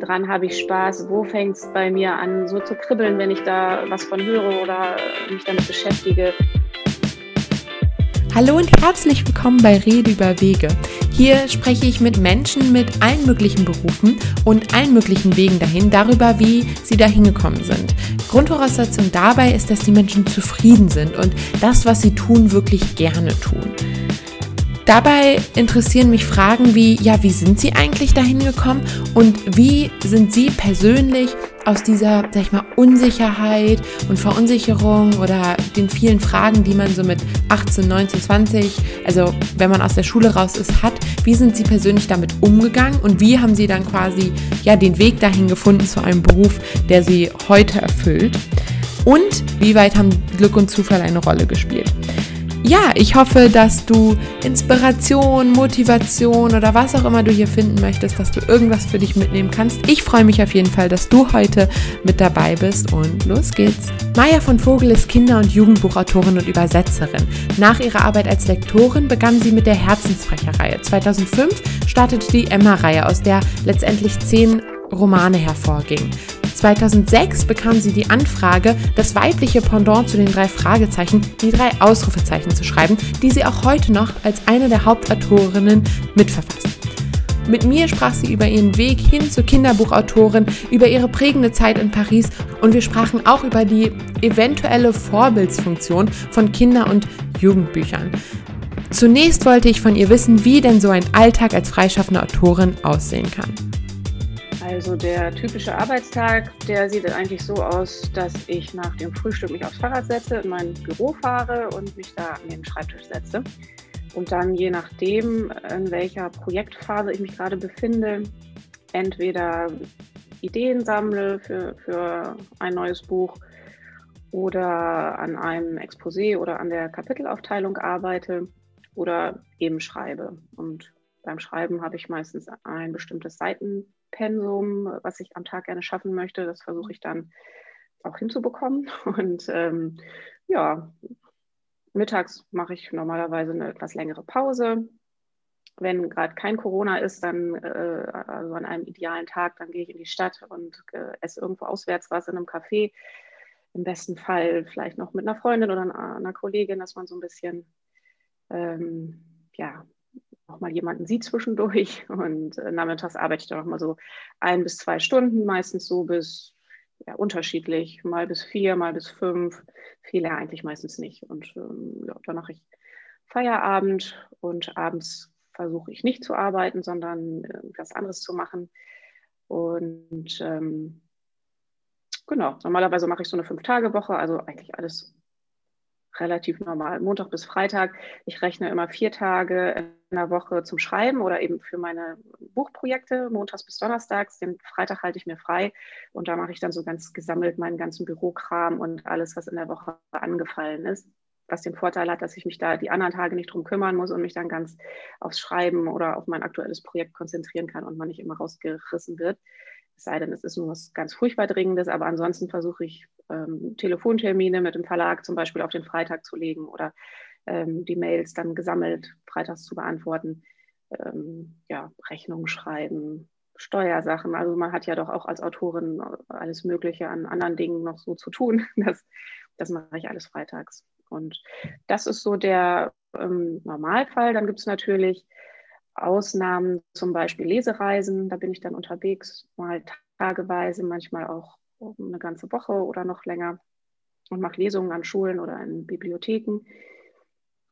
dran habe ich Spaß, wo fängt es bei mir an, so zu kribbeln, wenn ich da was von höre oder mich damit beschäftige. Hallo und herzlich willkommen bei Rede über Wege. Hier spreche ich mit Menschen mit allen möglichen Berufen und allen möglichen Wegen dahin, darüber, wie sie dahin gekommen sind. Grundvoraussetzung dabei ist, dass die Menschen zufrieden sind und das, was sie tun, wirklich gerne tun. Dabei interessieren mich Fragen wie, ja, wie sind Sie eigentlich dahin gekommen und wie sind Sie persönlich aus dieser, sag ich mal, Unsicherheit und Verunsicherung oder den vielen Fragen, die man so mit 18, 19, 20, also wenn man aus der Schule raus ist, hat, wie sind Sie persönlich damit umgegangen und wie haben Sie dann quasi, ja, den Weg dahin gefunden zu einem Beruf, der Sie heute erfüllt? Und wie weit haben Glück und Zufall eine Rolle gespielt? Ja, ich hoffe, dass du Inspiration, Motivation oder was auch immer du hier finden möchtest, dass du irgendwas für dich mitnehmen kannst. Ich freue mich auf jeden Fall, dass du heute mit dabei bist und los geht's. Maya von Vogel ist Kinder- und Jugendbuchautorin und Übersetzerin. Nach ihrer Arbeit als Lektorin begann sie mit der Herzensbrecherreihe. 2005 startete die Emma-Reihe, aus der letztendlich zehn Romane hervorgingen. 2006 bekam sie die Anfrage, das weibliche Pendant zu den drei Fragezeichen, die drei Ausrufezeichen zu schreiben, die sie auch heute noch als eine der Hauptautorinnen mitverfasst. Mit mir sprach sie über ihren Weg hin zur Kinderbuchautorin, über ihre prägende Zeit in Paris und wir sprachen auch über die eventuelle Vorbildsfunktion von Kinder- und Jugendbüchern. Zunächst wollte ich von ihr wissen, wie denn so ein Alltag als freischaffende Autorin aussehen kann. Also der typische Arbeitstag, der sieht eigentlich so aus, dass ich nach dem Frühstück mich aufs Fahrrad setze, in mein Büro fahre und mich da an den Schreibtisch setze. Und dann je nachdem, in welcher Projektphase ich mich gerade befinde, entweder Ideen sammle für, für ein neues Buch oder an einem Exposé oder an der Kapitelaufteilung arbeite oder eben schreibe. Und beim Schreiben habe ich meistens ein bestimmtes Seiten Pensum, was ich am Tag gerne schaffen möchte. Das versuche ich dann auch hinzubekommen. Und ähm, ja, mittags mache ich normalerweise eine etwas längere Pause. Wenn gerade kein Corona ist, dann äh, also an einem idealen Tag, dann gehe ich in die Stadt und äh, esse irgendwo auswärts was in einem Café. Im besten Fall vielleicht noch mit einer Freundin oder einer Kollegin, dass man so ein bisschen ähm, ja, auch mal jemanden sieht zwischendurch. Und äh, nachmittags arbeite ich dann auch mal so ein bis zwei Stunden, meistens so bis ja, unterschiedlich, mal bis vier, mal bis fünf, viele eigentlich meistens nicht. Und ähm, ja, dann mache ich Feierabend und abends versuche ich nicht zu arbeiten, sondern äh, was anderes zu machen. Und ähm, genau, normalerweise mache ich so eine Fünf-Tage-Woche, also eigentlich alles relativ normal. Montag bis Freitag. Ich rechne immer vier Tage in der Woche zum Schreiben oder eben für meine Buchprojekte, montags bis donnerstags. Den Freitag halte ich mir frei und da mache ich dann so ganz gesammelt meinen ganzen Bürokram und alles, was in der Woche angefallen ist. Was den Vorteil hat, dass ich mich da die anderen Tage nicht drum kümmern muss und mich dann ganz aufs Schreiben oder auf mein aktuelles Projekt konzentrieren kann und man nicht immer rausgerissen wird. Es sei denn, es ist nur was ganz furchtbar Dringendes, aber ansonsten versuche ich ähm, Telefontermine mit dem Verlag zum Beispiel auf den Freitag zu legen oder ähm, die Mails dann gesammelt freitags zu beantworten, ähm, ja, Rechnungen schreiben, Steuersachen. Also man hat ja doch auch als Autorin alles Mögliche an anderen Dingen noch so zu tun. Das, das mache ich alles freitags. Und das ist so der ähm, Normalfall. Dann gibt es natürlich Ausnahmen, zum Beispiel Lesereisen. Da bin ich dann unterwegs, mal tageweise, manchmal auch eine ganze Woche oder noch länger und mache Lesungen an Schulen oder in Bibliotheken.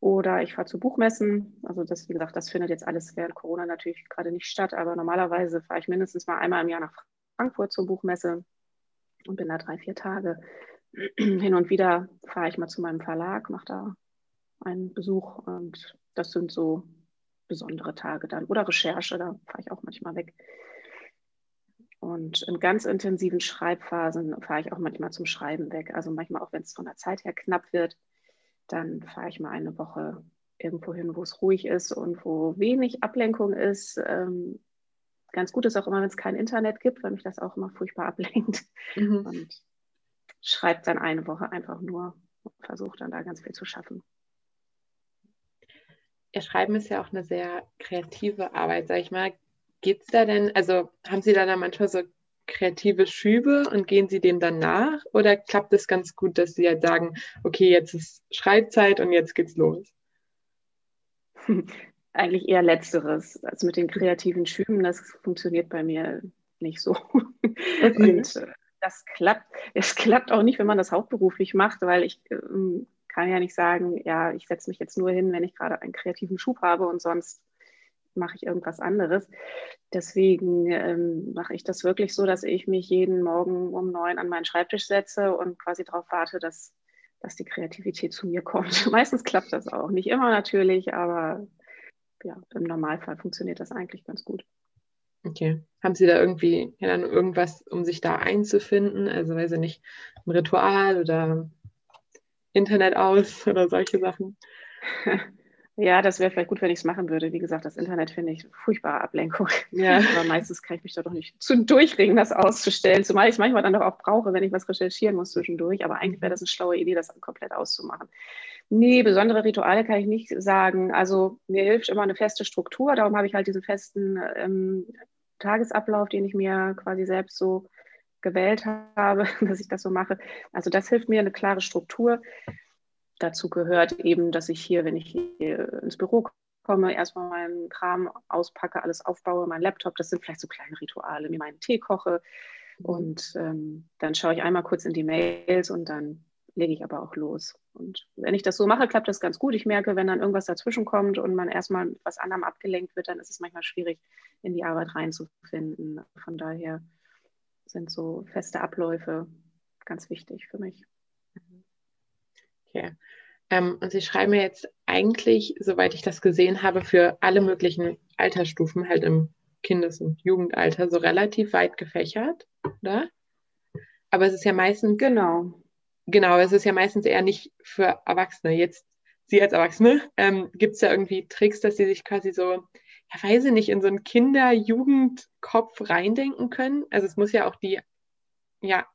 Oder ich fahre zu Buchmessen. Also das, wie gesagt, das findet jetzt alles während Corona natürlich gerade nicht statt, aber normalerweise fahre ich mindestens mal einmal im Jahr nach Frankfurt zur Buchmesse und bin da drei, vier Tage. Hin und wieder fahre ich mal zu meinem Verlag, mache da einen Besuch und das sind so besondere Tage dann. Oder Recherche, da fahre ich auch manchmal weg. Und in ganz intensiven Schreibphasen fahre ich auch manchmal zum Schreiben weg. Also manchmal auch, wenn es von der Zeit her knapp wird, dann fahre ich mal eine Woche irgendwo hin, wo es ruhig ist und wo wenig Ablenkung ist. Ähm, ganz gut ist auch immer, wenn es kein Internet gibt, weil mich das auch immer furchtbar ablenkt. Mhm. Und schreibe dann eine Woche einfach nur und versuche dann da ganz viel zu schaffen. Ihr Schreiben ist ja auch eine sehr kreative Arbeit, sag ich mal. Geht es da denn, also haben Sie da dann manchmal so kreative Schübe und gehen Sie dem dann nach? Oder klappt es ganz gut, dass Sie halt sagen, okay, jetzt ist Schreibzeit und jetzt geht's los? Eigentlich eher letzteres. Also mit den kreativen Schüben, das funktioniert bei mir nicht so. Okay. Und äh, das klappt. Es klappt auch nicht, wenn man das hauptberuflich macht, weil ich ähm, kann ja nicht sagen, ja, ich setze mich jetzt nur hin, wenn ich gerade einen kreativen Schub habe und sonst mache ich irgendwas anderes. Deswegen ähm, mache ich das wirklich so, dass ich mich jeden Morgen um neun an meinen Schreibtisch setze und quasi darauf warte, dass, dass die Kreativität zu mir kommt. Meistens klappt das auch. Nicht immer natürlich, aber ja, im Normalfall funktioniert das eigentlich ganz gut. Okay. Haben Sie da irgendwie ja, irgendwas, um sich da einzufinden? Also weiß ich nicht, ein Ritual oder Internet aus oder solche Sachen? Ja, das wäre vielleicht gut, wenn ich es machen würde. Wie gesagt, das Internet finde ich furchtbare Ablenkung. Ja. Aber meistens kann ich mich da doch nicht zu durchringen, das auszustellen. Zumal ich es manchmal dann doch auch brauche, wenn ich was recherchieren muss zwischendurch. Aber eigentlich wäre das eine schlaue Idee, das komplett auszumachen. Nee, besondere Rituale kann ich nicht sagen. Also mir hilft immer eine feste Struktur. Darum habe ich halt diesen festen ähm, Tagesablauf, den ich mir quasi selbst so gewählt habe, dass ich das so mache. Also das hilft mir, eine klare Struktur dazu gehört eben, dass ich hier, wenn ich hier ins Büro komme, erstmal meinen Kram auspacke, alles aufbaue, mein Laptop, das sind vielleicht so kleine Rituale, mir meinen Tee koche und ähm, dann schaue ich einmal kurz in die Mails und dann lege ich aber auch los. Und wenn ich das so mache, klappt das ganz gut. Ich merke, wenn dann irgendwas dazwischen kommt und man erstmal mit was anderem abgelenkt wird, dann ist es manchmal schwierig, in die Arbeit reinzufinden. Von daher sind so feste Abläufe ganz wichtig für mich. Okay. Ähm, und Sie schreiben jetzt eigentlich, soweit ich das gesehen habe, für alle möglichen Altersstufen, halt im Kindes- und Jugendalter, so relativ weit gefächert, oder? Aber es ist ja meistens. Genau. Genau, es ist ja meistens eher nicht für Erwachsene. Jetzt, Sie als Erwachsene, ähm, gibt es ja irgendwie Tricks, dass Sie sich quasi so, ja, weiß ich nicht, in so einen Kinder-Jugendkopf reindenken können? Also es muss ja auch die, ja,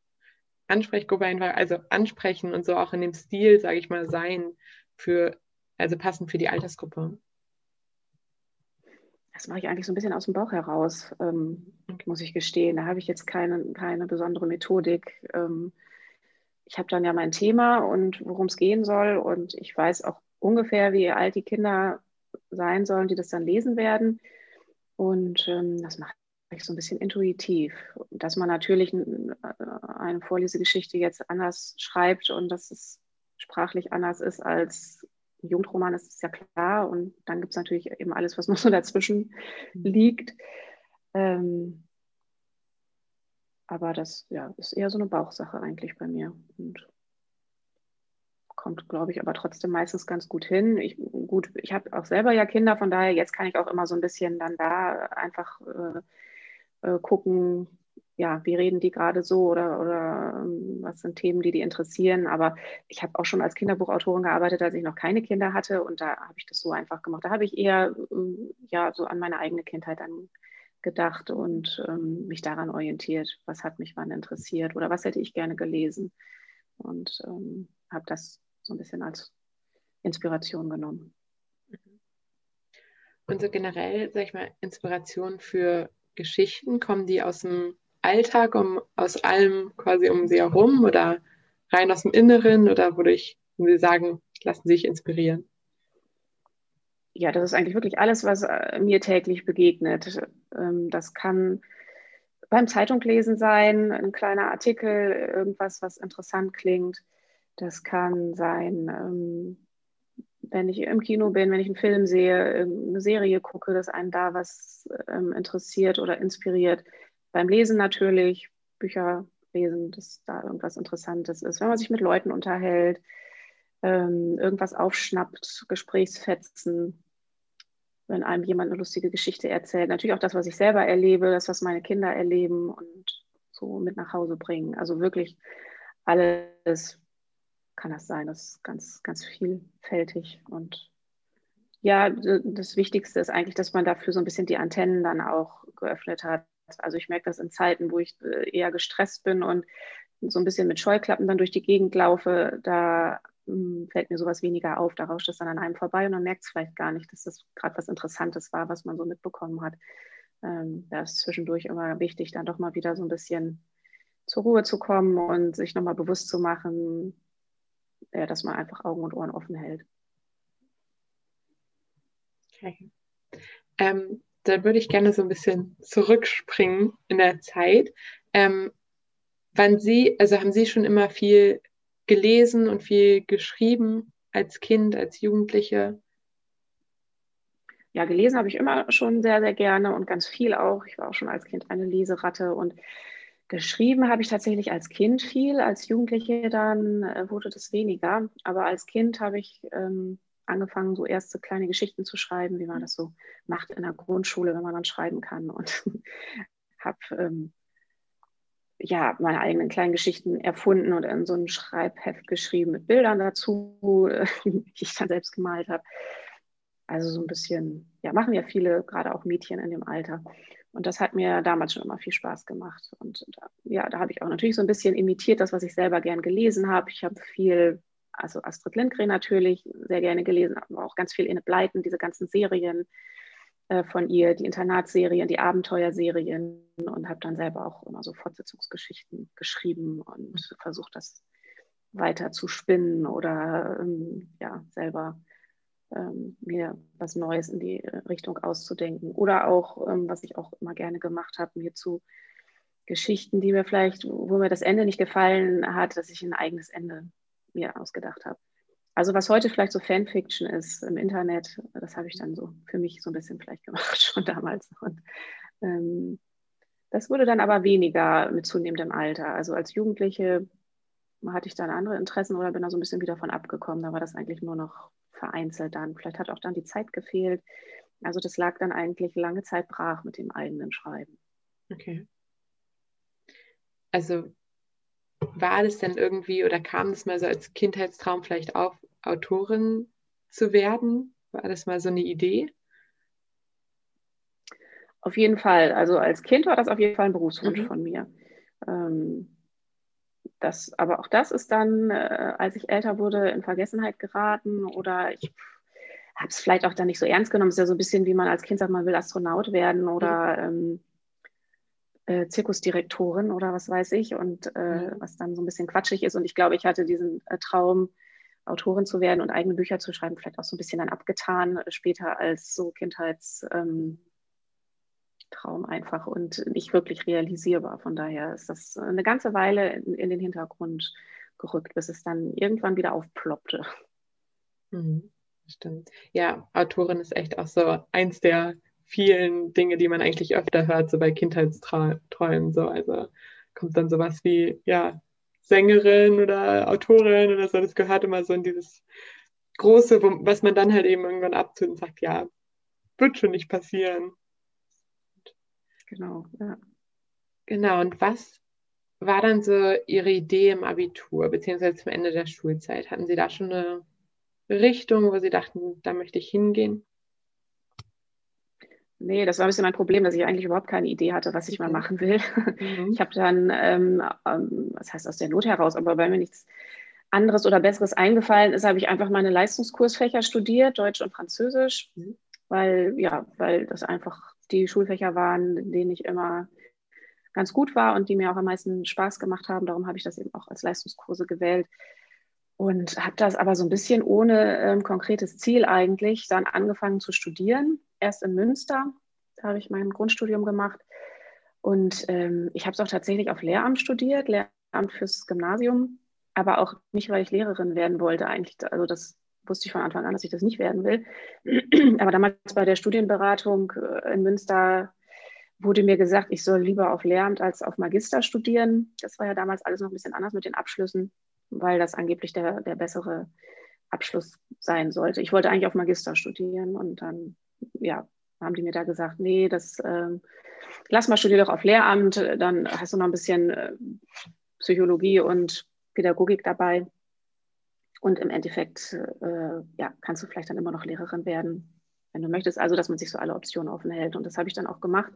Ansprechgruppe einfach, also ansprechen und so auch in dem Stil, sage ich mal, sein für, also passend für die Altersgruppe? Das mache ich eigentlich so ein bisschen aus dem Bauch heraus, ähm, muss ich gestehen. Da habe ich jetzt keine, keine besondere Methodik. Ähm, ich habe dann ja mein Thema und worum es gehen soll und ich weiß auch ungefähr, wie alt die Kinder sein sollen, die das dann lesen werden. Und ähm, das macht so ein bisschen intuitiv. Dass man natürlich eine Vorlesegeschichte jetzt anders schreibt und dass es sprachlich anders ist als ein Jugendroman, das ist ja klar. Und dann gibt es natürlich eben alles, was noch so dazwischen mhm. liegt. Ähm, aber das ja, ist eher so eine Bauchsache eigentlich bei mir. Und kommt, glaube ich, aber trotzdem meistens ganz gut hin. Ich, gut, ich habe auch selber ja Kinder, von daher jetzt kann ich auch immer so ein bisschen dann da einfach äh, äh, gucken, ja, wie reden die gerade so oder, oder ähm, was sind Themen, die die interessieren. Aber ich habe auch schon als Kinderbuchautorin gearbeitet, als ich noch keine Kinder hatte und da habe ich das so einfach gemacht. Da habe ich eher ähm, ja, so an meine eigene Kindheit dann gedacht und ähm, mich daran orientiert, was hat mich wann interessiert oder was hätte ich gerne gelesen. Und ähm, habe das so ein bisschen als Inspiration genommen. Und so generell, sag ich mal, Inspiration für Geschichten? Kommen die aus dem Alltag, um, aus allem quasi um sie herum oder rein aus dem Inneren oder wodurch Sie sagen, lassen Sie sich inspirieren? Ja, das ist eigentlich wirklich alles, was äh, mir täglich begegnet. Ähm, das kann beim Zeitunglesen sein, ein kleiner Artikel, irgendwas, was interessant klingt. Das kann sein, ähm, wenn ich im Kino bin, wenn ich einen Film sehe, eine Serie gucke, dass einen da was ähm, interessiert oder inspiriert. Beim Lesen natürlich, Bücher lesen, dass da irgendwas Interessantes ist. Wenn man sich mit Leuten unterhält, ähm, irgendwas aufschnappt, Gesprächsfetzen, wenn einem jemand eine lustige Geschichte erzählt. Natürlich auch das, was ich selber erlebe, das, was meine Kinder erleben und so mit nach Hause bringen. Also wirklich alles, kann das sein. Das ist ganz, ganz vielfältig. Und ja, das Wichtigste ist eigentlich, dass man dafür so ein bisschen die Antennen dann auch geöffnet hat. Also ich merke das in Zeiten, wo ich äh, eher gestresst bin und so ein bisschen mit Scheuklappen dann durch die Gegend laufe, da hm, fällt mir sowas weniger auf. Da rauscht es dann an einem vorbei und man merkt es vielleicht gar nicht, dass das gerade was Interessantes war, was man so mitbekommen hat. ähm, da ist zwischendurch immer wichtig, dann doch mal wieder so ein bisschen zur Ruhe zu kommen und sich nochmal bewusst zu machen, ja, dass man einfach Augen und Ohren offen hält. Okay. Ähm, dann würde ich gerne so ein bisschen zurückspringen in der Zeit. Ähm, wann Sie, also haben Sie schon immer viel gelesen und viel geschrieben als Kind, als Jugendliche? Ja, gelesen habe ich immer schon sehr, sehr gerne und ganz viel auch. Ich war auch schon als Kind eine Leseratte und geschrieben habe ich tatsächlich als Kind viel. Als Jugendliche dann äh, wurde das weniger. Aber als Kind habe ich ähm, angefangen, so erste kleine Geschichten zu schreiben, wie man das so macht in der Grundschule, wenn man dann schreiben kann. Und habe ähm, ja, meine eigenen kleinen Geschichten erfunden und in so ein Schreibheft geschrieben mit Bildern dazu, die ich dann selbst gemalt habe. Also so ein bisschen, ja, machen ja viele, gerade auch Mädchen in dem Alter. Und das hat mir damals schon immer viel Spaß gemacht. Und da, ja, da habe ich auch natürlich so ein bisschen imitiert, das, was ich selber gern gelesen habe. Ich habe viel, also Astrid Lindgren natürlich sehr gerne gelesen, aber auch ganz viel Inne Bleiten, diese ganzen Serien äh, von ihr, die Internatsserien, die Abenteuerserien und habe dann selber auch immer so Fortsetzungsgeschichten geschrieben und versucht, das weiter zu spinnen oder ähm, ja, selber ähm, mir was Neues in die Richtung auszudenken. Oder auch, ähm, was ich auch immer gerne gemacht habe, mir zu Geschichten, die mir vielleicht, wo mir das Ende nicht gefallen hat, dass ich ein eigenes Ende mir ausgedacht habe. Also was heute vielleicht so Fanfiction ist im Internet, das habe ich dann so für mich so ein bisschen vielleicht gemacht schon damals. Und ähm, das wurde dann aber weniger mit zunehmendem Alter. Also als Jugendliche hatte ich dann andere Interessen oder bin da so ein bisschen wieder von abgekommen. Da war das eigentlich nur noch vereinzelt dann. Vielleicht hat auch dann die Zeit gefehlt. Also das lag dann eigentlich lange Zeit brach mit dem eigenen Schreiben. Okay. Also war das denn irgendwie oder kam das mal so als Kindheitstraum vielleicht auf, Autorin zu werden? War das mal so eine Idee? Auf jeden Fall. Also als Kind war das auf jeden Fall ein Berufswunsch mhm. von mir. Ähm, das, aber auch das ist dann, äh, als ich älter wurde, in Vergessenheit geraten oder ich habe es vielleicht auch dann nicht so ernst genommen. Es ist ja so ein bisschen, wie man als Kind sagt, man will Astronaut werden oder ähm, äh, Zirkusdirektorin oder was weiß ich und äh, was dann so ein bisschen quatschig ist. Und ich glaube, ich hatte diesen äh, Traum, Autorin zu werden und eigene Bücher zu schreiben, vielleicht auch so ein bisschen dann abgetan äh, später als so Kindheitstraum ähm, einfach und nicht wirklich realisierbar. Von daher ist das eine ganze Weile in, in den Hintergrund gerückt, bis es dann irgendwann wieder aufploppte. Mhm, stimmt. Ja, Autorin ist echt auch so eins der vielen Dinge, die man eigentlich öfter hört, so bei Kindheitsträumen. So. Also kommt dann sowas wie, ja, Sängerin oder Autorin oder so. Das gehört immer so in dieses Große, was man dann halt eben irgendwann abtut und sagt, ja, wird schon nicht passieren. Genau, ja. Genau, und was war dann so Ihre Idee im Abitur, beziehungsweise zum Ende der Schulzeit? Hatten Sie da schon eine Richtung, wo Sie dachten, da möchte ich hingehen? Nee, das war ein bisschen mein Problem, dass ich eigentlich überhaupt keine Idee hatte, was ich mal machen will. Mhm. Ich habe dann, ähm, ähm, was heißt aus der Not heraus, aber weil mir nichts anderes oder Besseres eingefallen ist, habe ich einfach meine Leistungskursfächer studiert, Deutsch und Französisch, mhm. weil, ja, weil das einfach die Schulfächer waren, denen ich immer ganz gut war und die mir auch am meisten Spaß gemacht haben. Darum habe ich das eben auch als Leistungskurse gewählt und habe das aber so ein bisschen ohne ähm, konkretes Ziel eigentlich dann angefangen zu studieren erst in Münster. Habe ich mein Grundstudium gemacht. Und ähm, ich habe es auch tatsächlich auf Lehramt studiert, Lehramt fürs Gymnasium, aber auch nicht, weil ich Lehrerin werden wollte eigentlich. Also das wusste ich von Anfang an, dass ich das nicht werden will. aber damals bei der Studienberatung äh, in Münster wurde mir gesagt, ich soll lieber auf Lehramt als auf Magister studieren. Das war ja damals alles noch ein bisschen anders mit den Abschlüssen, weil das angeblich der, der bessere Abschluss sein sollte. Ich wollte eigentlich auf Magister studieren und dann ja, haben die mir da gesagt, nee, das ähm, lass mal studier doch auf Lehramt, dann hast du noch ein bisschen äh, Psychologie und Pädagogik dabei. Und im Endeffekt äh, ja, kannst du vielleicht dann immer noch Lehrerin werden, wenn du möchtest. Also, dass man sich so alle Optionen offen hält. Und das habe ich dann auch gemacht.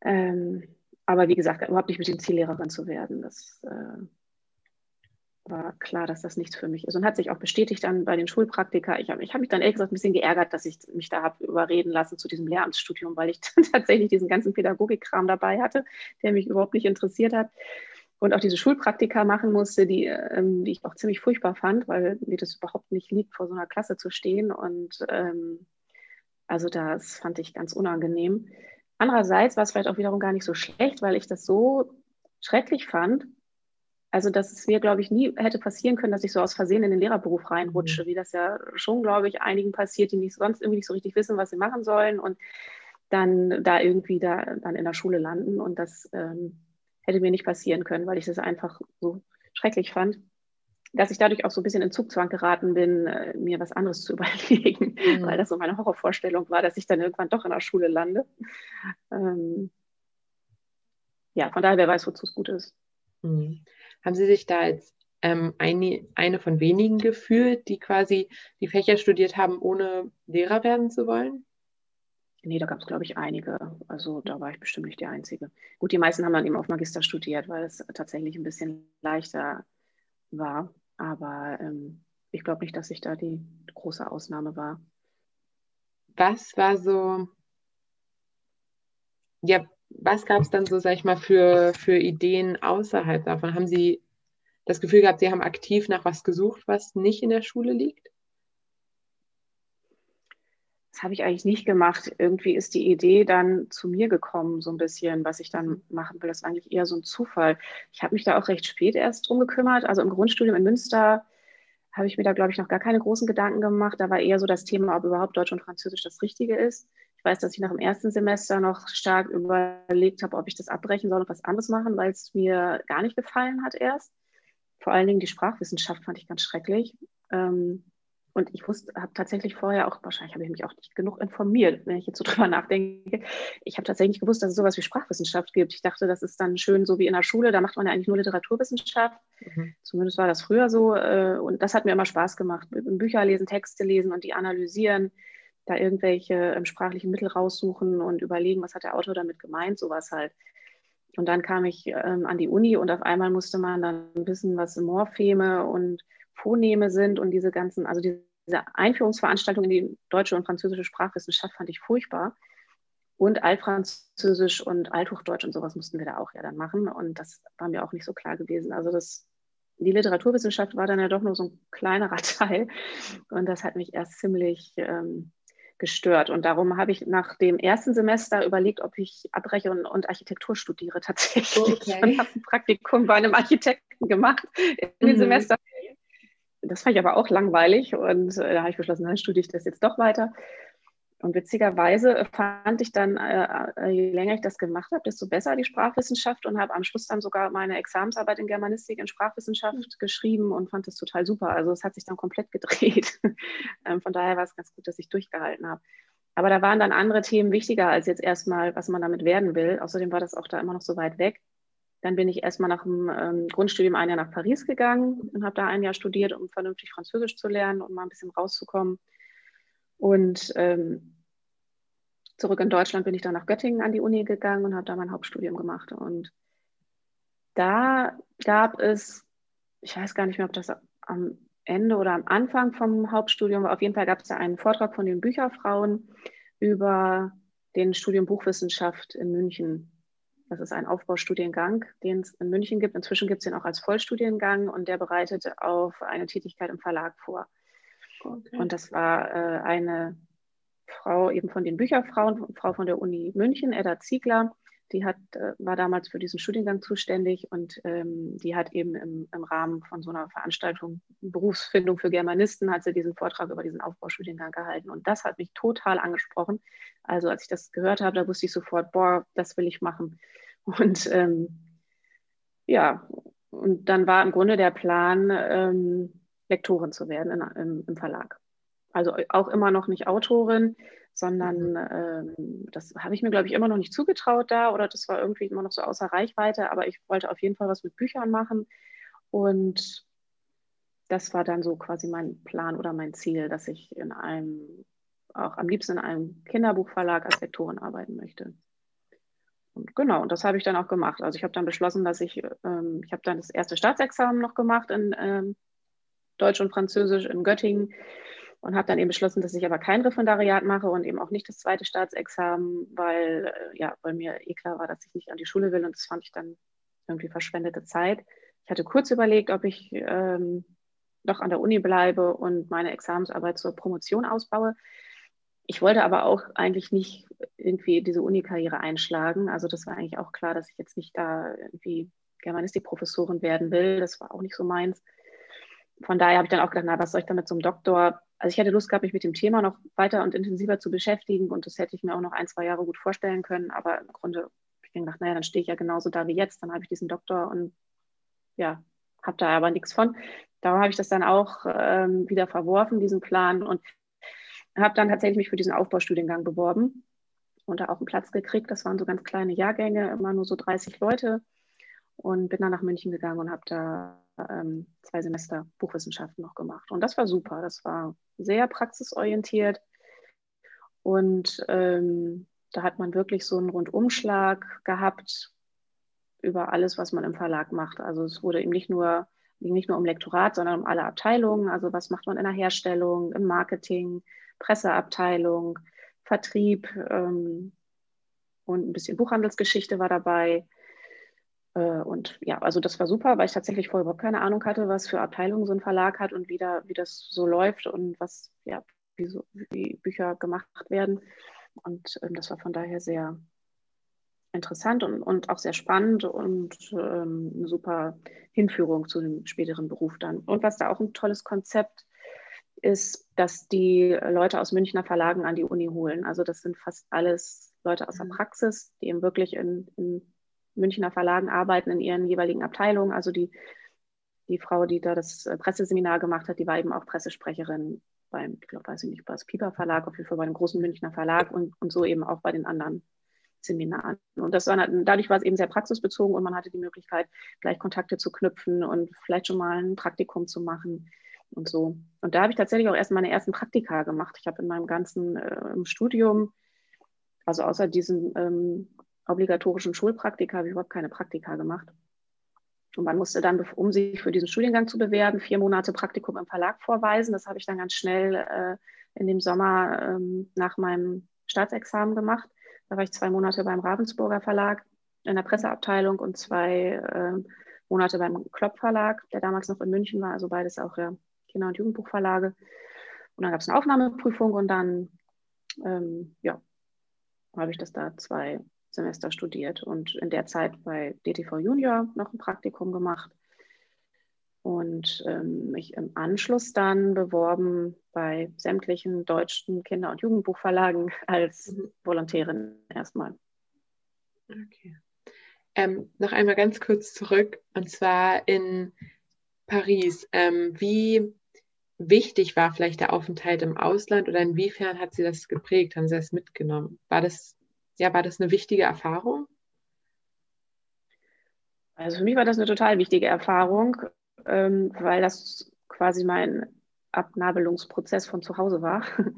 Ähm, aber wie gesagt, überhaupt nicht mit dem Ziel, Lehrerin zu werden. Das äh, war klar, dass das nichts für mich ist. Und hat sich auch bestätigt dann bei den Schulpraktika. Ich habe ich hab mich dann ehrlich gesagt ein bisschen geärgert, dass ich mich da habe überreden lassen zu diesem Lehramtsstudium, weil ich dann tatsächlich diesen ganzen Pädagogikkram dabei hatte, der mich überhaupt nicht interessiert hat. Und auch diese Schulpraktika machen musste, die, ähm, die ich auch ziemlich furchtbar fand, weil mir das überhaupt nicht liegt, vor so einer Klasse zu stehen. Und ähm, also das fand ich ganz unangenehm. Andererseits war es vielleicht auch wiederum gar nicht so schlecht, weil ich das so schrecklich fand, also dass es mir, glaube ich, nie hätte passieren können, dass ich so aus Versehen in den Lehrerberuf reinrutsche, mhm. wie das ja schon, glaube ich, einigen passiert, die nicht sonst irgendwie nicht so richtig wissen, was sie machen sollen und dann da irgendwie da dann in der Schule landen. Und das ähm, hätte mir nicht passieren können, weil ich das einfach so schrecklich fand, dass ich dadurch auch so ein bisschen in Zugzwang geraten bin, äh, mir was anderes zu überlegen, mhm. weil das so meine Horrorvorstellung war, dass ich dann irgendwann doch in der Schule lande. Ähm, ja, von daher, wer weiß, wozu es gut ist. Mhm. Haben Sie sich da als ähm, eine, eine von wenigen gefühlt, die quasi die Fächer studiert haben, ohne Lehrer werden zu wollen? Nee, da gab es, glaube ich, einige. Also da war ich bestimmt nicht die Einzige. Gut, die meisten haben dann eben auf Magister studiert, weil es tatsächlich ein bisschen leichter war. Aber ähm, ich glaube nicht, dass ich da die große Ausnahme war. Was war so, ja, was gab es dann so, sag ich mal, für, für Ideen außerhalb davon? Haben Sie das Gefühl gehabt, Sie haben aktiv nach was gesucht, was nicht in der Schule liegt? Das habe ich eigentlich nicht gemacht. Irgendwie ist die Idee dann zu mir gekommen, so ein bisschen, was ich dann machen will. Das war eigentlich eher so ein Zufall. Ich habe mich da auch recht spät erst drum gekümmert. Also im Grundstudium in Münster habe ich mir da, glaube ich, noch gar keine großen Gedanken gemacht. Da war eher so das Thema, ob überhaupt Deutsch und Französisch das Richtige ist. Ich weiß, dass ich nach dem ersten Semester noch stark überlegt habe, ob ich das abbrechen soll und was anderes machen, weil es mir gar nicht gefallen hat erst. Vor allen Dingen die Sprachwissenschaft fand ich ganz schrecklich. Ähm, und ich wusste, habe tatsächlich vorher auch, wahrscheinlich habe ich mich auch nicht genug informiert, wenn ich jetzt so drüber nachdenke. Ich habe tatsächlich gewusst, dass es sowas wie Sprachwissenschaft gibt. Ich dachte, das ist dann schön so wie in der Schule, da macht man ja eigentlich nur Literaturwissenschaft. Mhm. Zumindest war das früher so. Äh, und das hat mir immer Spaß gemacht. Bücher lesen, Texte lesen und die analysieren da irgendwelche ähm, sprachlichen Mittel raussuchen und überlegen, was hat der Autor damit gemeint, sowas halt. Und dann kam ich ähm, an die Uni und auf einmal musste man dann wissen, was Morpheme und Phoneme sind und diese ganzen, also diese Einführungsveranstaltung in die deutsche und französische Sprachwissenschaft fand ich furchtbar. Und Altfranzösisch und Althochdeutsch und sowas mussten wir da auch ja dann machen. Und das war mir auch nicht so klar gewesen. Also das, die Literaturwissenschaft war dann ja doch nur so ein kleinerer Teil. Und das hat mich erst ziemlich ähm, gestört. Und darum habe ich nach dem ersten Semester überlegt, ob ich abbreche und, und Architektur studiere tatsächlich. Okay. Und habe ein Praktikum bei einem Architekten gemacht in mhm. Semester. Das fand ich aber auch langweilig und äh, da habe ich beschlossen, dann studiere ich das jetzt doch weiter. Und witzigerweise fand ich dann, äh, äh, je länger ich das gemacht habe, desto besser die Sprachwissenschaft und habe am Schluss dann sogar meine Examensarbeit in Germanistik in Sprachwissenschaft mhm. geschrieben und fand das total super. Also es hat sich dann komplett gedreht. ähm, von daher war es ganz gut, dass ich durchgehalten habe. Aber da waren dann andere Themen wichtiger als jetzt erstmal, was man damit werden will. Außerdem war das auch da immer noch so weit weg. Dann bin ich erstmal nach dem ähm, Grundstudium ein Jahr nach Paris gegangen und habe da ein Jahr studiert, um vernünftig Französisch zu lernen und mal ein bisschen rauszukommen. Und ähm, zurück in Deutschland bin ich dann nach Göttingen an die Uni gegangen und habe da mein Hauptstudium gemacht. Und da gab es, ich weiß gar nicht mehr, ob das am Ende oder am Anfang vom Hauptstudium war, auf jeden Fall gab es da einen Vortrag von den Bücherfrauen über den Studium Buchwissenschaft in München. Das ist ein Aufbaustudiengang, den es in München gibt. Inzwischen gibt es den auch als Vollstudiengang und der bereitet auf eine Tätigkeit im Verlag vor. Okay. Und das war äh, eine Frau eben von den Bücherfrauen, Frau von der Uni München, Edda Ziegler, die hat, äh, war damals für diesen Studiengang zuständig und ähm, die hat eben im, im, Rahmen von so einer Veranstaltung Berufsfindung für Germanisten, hat sie diesen Vortrag über diesen Aufbaustudiengang gehalten. Und das hat mich total angesprochen. Also als ich das gehört habe, da wusste ich sofort, boah, das will ich machen. Und ähm, ja, und dann war im Grunde der Plan, ähm, Lektorin zu werden in, im, im, Verlag. Also auch immer noch nicht Autorin, sondern mhm. ähm, das habe ich mir, glaube ich, immer noch nicht zugetraut da oder das war irgendwie immer noch so außer Reichweite, aber ich wollte auf jeden Fall was mit Büchern machen und das war dann so quasi mein Plan oder mein Ziel, dass ich in einem, auch am liebsten in einem Kinderbuchverlag als Lektorin arbeiten möchte. Und genau, und das habe ich dann auch gemacht. Also ich habe dann beschlossen, dass ich, ähm, ich habe dann das erste Staatsexamen noch gemacht in ähm, Deutsch und Französisch in Göttingen und habe dann eben beschlossen, dass ich aber kein Referendariat mache und eben auch nicht das zweite Staatsexamen, weil, äh, ja, weil mir eh klar war, dass ich nicht an die Schule will und das fand ich dann irgendwie verschwendete Zeit. Ich hatte kurz überlegt, ob ich ähm, doch an der Uni bleibe und meine Examensarbeit zur Promotion ausbaue. Ich wollte aber auch eigentlich nicht irgendwie diese Uni-Karriere einschlagen. Also das war eigentlich auch klar, dass ich jetzt nicht da irgendwie Germanistikprofessorin werden will. Das war auch nicht so meins. Von daher habe ich dann auch gedacht, na, was soll ich dann mit so einem Doktor? Also ich hätte Lust gehabt, mich mit dem Thema noch weiter und intensiver zu beschäftigen und das hätte ich mir auch noch ein, zwei Jahre gut vorstellen können. Aber im Grunde ich gedacht, naja, dann stehe ich ja genauso da wie jetzt. Dann habe ich diesen Doktor und ja, habe da aber nichts von. Darum habe ich das dann auch ähm, wieder verworfen, diesen Plan, und habe dann tatsächlich mich für diesen Aufbaustudiengang beworben und da auch einen Platz gekriegt. Das waren so ganz kleine Jahrgänge, immer nur so 30 Leute. Und bin dann nach München gegangen und habe da ähm, zwei Semester Buchwissenschaften noch gemacht. Und das war super. Das war sehr praxisorientiert. Und ähm, da hat man wirklich so einen Rundumschlag gehabt über alles, was man im Verlag macht. Also es wurde eben nicht nur ging nicht nur um Lektorat, sondern um alle Abteilungen. Also was macht man in der Herstellung, im Marketing, Presseabteilung, Vertrieb ähm, und ein bisschen Buchhandelsgeschichte war dabei. Äh, und ja, also das war super, weil ich tatsächlich vorher überhaupt keine Ahnung hatte, was für Abteilungen so ein Verlag hat und wie, da, wie das so läuft und was, ja, wie, so, wie Bücher gemacht werden. Und ähm, das war von daher sehr, interessant und, und auch sehr spannend und ähm, eine super Hinführung zu dem späteren Beruf dann. Und was da auch ein tolles Konzept ist, dass die Leute aus Münchner Verlagen an die Uni holen. Also das sind fast alles Leute aus der mhm. Praxis, die eben wirklich in, in Münchner Verlagen arbeiten, in ihren jeweiligen Abteilungen. Also die, die Frau, die da das äh, Presseseminar gemacht hat, die war eben auch Pressesprecherin beim, ich glaube, weiß ich nicht, bei das Piper Verlag, auf jeden Fall bei einem großen Münchner Verlag und, und so eben auch bei den anderen Seminaren. Und das war, dadurch war es eben sehr praxisbezogen und man hatte die Möglichkeit, gleich Kontakte zu knüpfen und vielleicht schon mal ein Praktikum zu machen und so. Und da habe ich tatsächlich auch erst meine ersten Praktika gemacht. Ich habe in meinem ganzen äh, Studium, also außer diesen ähm, obligatorischen Schulpraktika, habe ich überhaupt keine Praktika gemacht. Und man musste dann, um sich für diesen Studiengang zu bewerben, vier Monate Praktikum im Verlag vorweisen. Das habe ich dann ganz schnell äh, in dem Sommer ähm, nach meinem Staatsexamen gemacht. Da war ich zwei Monate beim Ravensburger Verlag in der Presseabteilung und zwei äh, Monate beim Klopp Verlag, der damals noch in München war, also beides auch ja, Kinder- und Jugendbuchverlage. Und dann gab es eine Aufnahmeprüfung und dann ähm, ja, habe ich das da zwei Semester studiert und in der Zeit bei DTV Junior noch ein Praktikum gemacht und ähm, mich im Anschluss dann beworben bei sämtlichen deutschen Kinder- und Jugendbuchverlagen als mhm. Volontärin erstmal. Okay. Ähm, noch einmal ganz kurz zurück, und zwar in Paris. Ähm, wie wichtig war vielleicht der Aufenthalt im Ausland oder inwiefern hat Sie das geprägt? Haben Sie das mitgenommen? War das, ja, war das eine wichtige Erfahrung? Also für mich war das eine total wichtige Erfahrung ähm, weil das quasi mein Abnabelungsprozess von zu Hause war.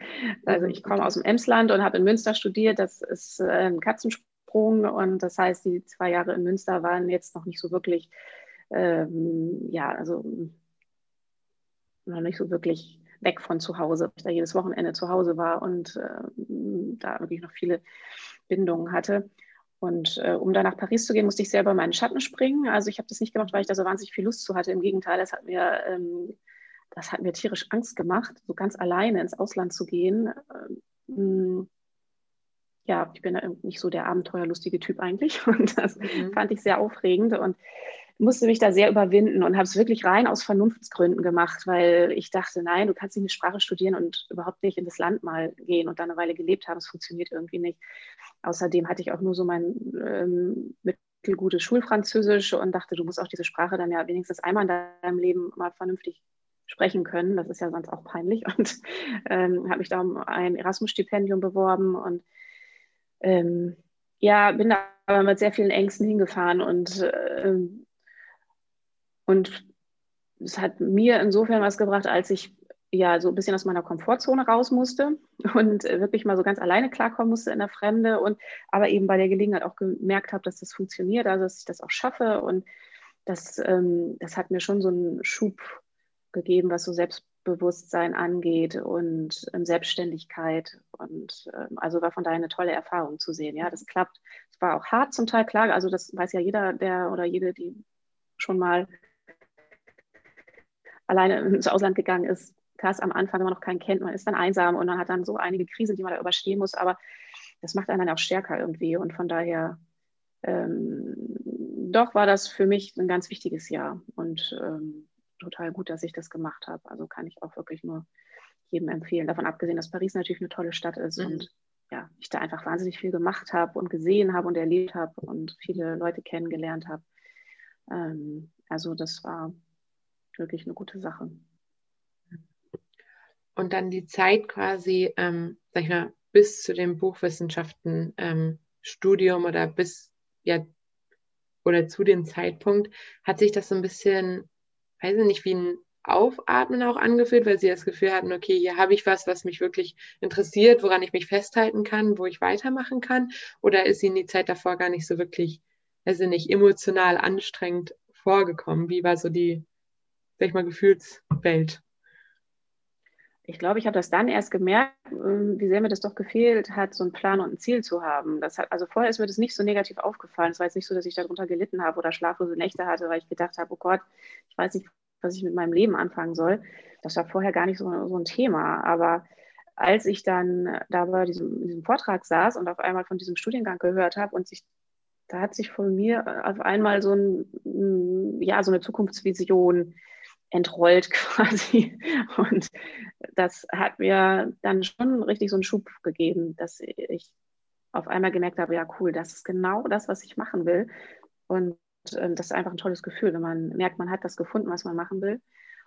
Also ich komme aus dem Emsland und habe in Münster studiert. Das ist ein Katzensprung und das heißt, die zwei Jahre in Münster waren jetzt noch nicht so wirklich, ähm, ja, also noch nicht so wirklich weg von zu Hause, ich da jedes Wochenende zu Hause war und äh, da wirklich noch viele Bindungen hatte. Und äh, um da nach Paris zu gehen, musste ich selber meinen Schatten springen. Also ich habe das nicht gemacht, weil ich da so wahnsinnig viel Lust zu hatte. Im Gegenteil, das hat mir, ähm, das hat mir tierisch Angst gemacht, so ganz alleine ins Ausland zu gehen. Ähm, ja, ich bin da nicht so der abenteuerlustige Typ eigentlich. Und das mhm. fand ich sehr aufregend. Und musste mich da sehr überwinden und habe es wirklich rein aus Vernunftsgründen gemacht, weil ich dachte, nein, du kannst nicht eine Sprache studieren und überhaupt nicht in das Land mal gehen und da eine Weile gelebt haben. Es funktioniert irgendwie nicht. Außerdem hatte ich auch nur so mein ähm, mittelgutes Schulfranzösisch und dachte, du musst auch diese Sprache dann ja wenigstens einmal in deinem Leben mal vernünftig sprechen können. Das ist ja sonst auch peinlich. Und ähm, habe mich da um ein Erasmus-Stipendium beworben und ähm, ja, bin da aber mit sehr vielen Ängsten hingefahren und äh, und es hat mir insofern was gebracht, als ich ja so ein bisschen aus meiner Komfortzone raus musste und wirklich mal so ganz alleine klarkommen musste in der Fremde und aber eben bei der Gelegenheit auch gemerkt habe, dass das funktioniert, also dass ich das auch schaffe und das, ähm, das hat mir schon so einen Schub gegeben, was so Selbstbewusstsein angeht und ähm, Selbstständigkeit und ähm, also war von daher eine tolle Erfahrung zu sehen. Ja, das klappt. Es war auch hart zum Teil, klar, also das weiß ja jeder, der oder jede, die schon mal alleine ins Ausland gegangen ist, krass am Anfang, wenn man noch keinen kennt, man ist dann einsam und man hat dann so einige Krisen, die man da überstehen muss, aber das macht einen dann auch stärker irgendwie und von daher ähm, doch war das für mich ein ganz wichtiges Jahr und ähm, total gut, dass ich das gemacht habe. Also kann ich auch wirklich nur jedem empfehlen. Davon abgesehen, dass Paris natürlich eine tolle Stadt ist mhm. und ja, ich da einfach wahnsinnig viel gemacht habe und gesehen habe und erlebt habe und viele Leute kennengelernt habe. Ähm, also das war wirklich eine gute Sache. Und dann die Zeit quasi, ähm, sag ich mal, bis zu dem Buchwissenschaften ähm, Studium oder bis ja oder zu dem Zeitpunkt hat sich das so ein bisschen, weiß ich nicht, wie ein Aufatmen auch angefühlt, weil sie das Gefühl hatten, okay, hier habe ich was, was mich wirklich interessiert, woran ich mich festhalten kann, wo ich weitermachen kann? Oder ist ihnen die Zeit davor gar nicht so wirklich, also nicht emotional anstrengend vorgekommen? Wie war so die, sag ich mal, Gefühlswelt? ich glaube, ich habe das dann erst gemerkt, ähm, wie sehr mir das doch gefehlt hat, so einen Plan und ein Ziel zu haben. Hat, also vorher ist mir das nicht so negativ aufgefallen. Es war jetzt nicht so, dass ich darunter gelitten habe oder schlaflose Nächte hatte, weil ich gedacht habe, oh Gott, ich weiß nicht, was ich mit meinem Leben anfangen soll. Das war vorher gar nicht so, so ein Thema. Aber als ich dann da bei diesem, diesem Vortrag saß und auf einmal von diesem Studiengang gehört habe und sich da hat sich von mir auf einmal so, ein, ja, so eine Zukunftsvision entrollt quasi. Und das hat mir dann schon richtig so einen Schub gegeben, dass ich auf einmal gemerkt habe, ja cool, das ist genau das, was ich machen will. Und äh, das ist einfach ein tolles Gefühl, wenn man merkt, man hat das gefunden, was man machen will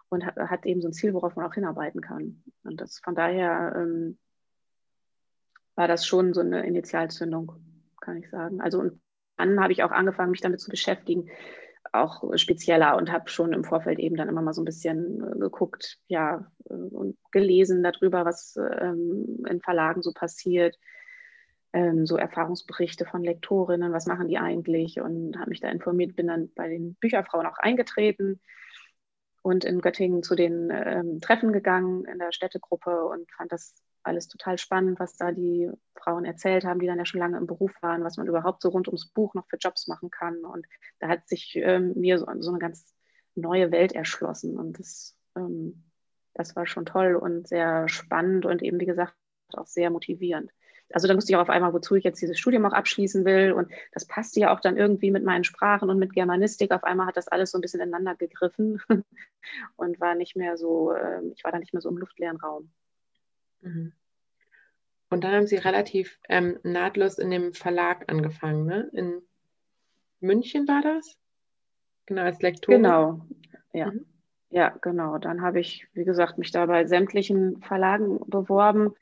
und hat, hat eben so ein Ziel, worauf man auch hinarbeiten kann. Und das von daher ähm, war das schon so eine Initialzündung, kann ich sagen. Also und dann habe ich auch angefangen, mich damit zu beschäftigen, auch spezieller und habe schon im Vorfeld eben dann immer mal so ein bisschen äh, geguckt, ja, äh, und gelesen darüber, was ähm, in Verlagen so passiert, ähm, so Erfahrungsberichte von Lektorinnen, was machen die eigentlich? Und habe mich da informiert, bin dann bei den Bücherfrauen auch eingetreten und in Göttingen zu den ähm, Treffen gegangen in der Städtegruppe und fand das alles total spannend, was da die Frauen erzählt haben, die dann ja schon lange im Beruf waren, was man überhaupt so rund ums Buch noch für Jobs machen kann. Und da hat sich ähm, mir so, so, eine ganz neue Welt erschlossen. Und das, ähm, das war schon toll und sehr spannend und eben, wie gesagt, auch sehr motivierend. Also da wusste ich auch auf einmal, wozu ich jetzt dieses Studium auch abschließen will. Und das passte ja auch dann irgendwie mit meinen Sprachen und mit Germanistik. Auf einmal hat das alles so ein bisschen ineinander gegriffen und war nicht mehr so, äh, ich war da nicht mehr so im luftleeren Raum. Mhm. Und dann haben Sie relativ ähm, nahtlos in dem Verlag angefangen, ne? In München war das? Genau, als Lektorin. Genau, ja. Mhm. Ja, genau. Dann habe ich, wie gesagt, mich da bei sämtlichen Verlagen beworben.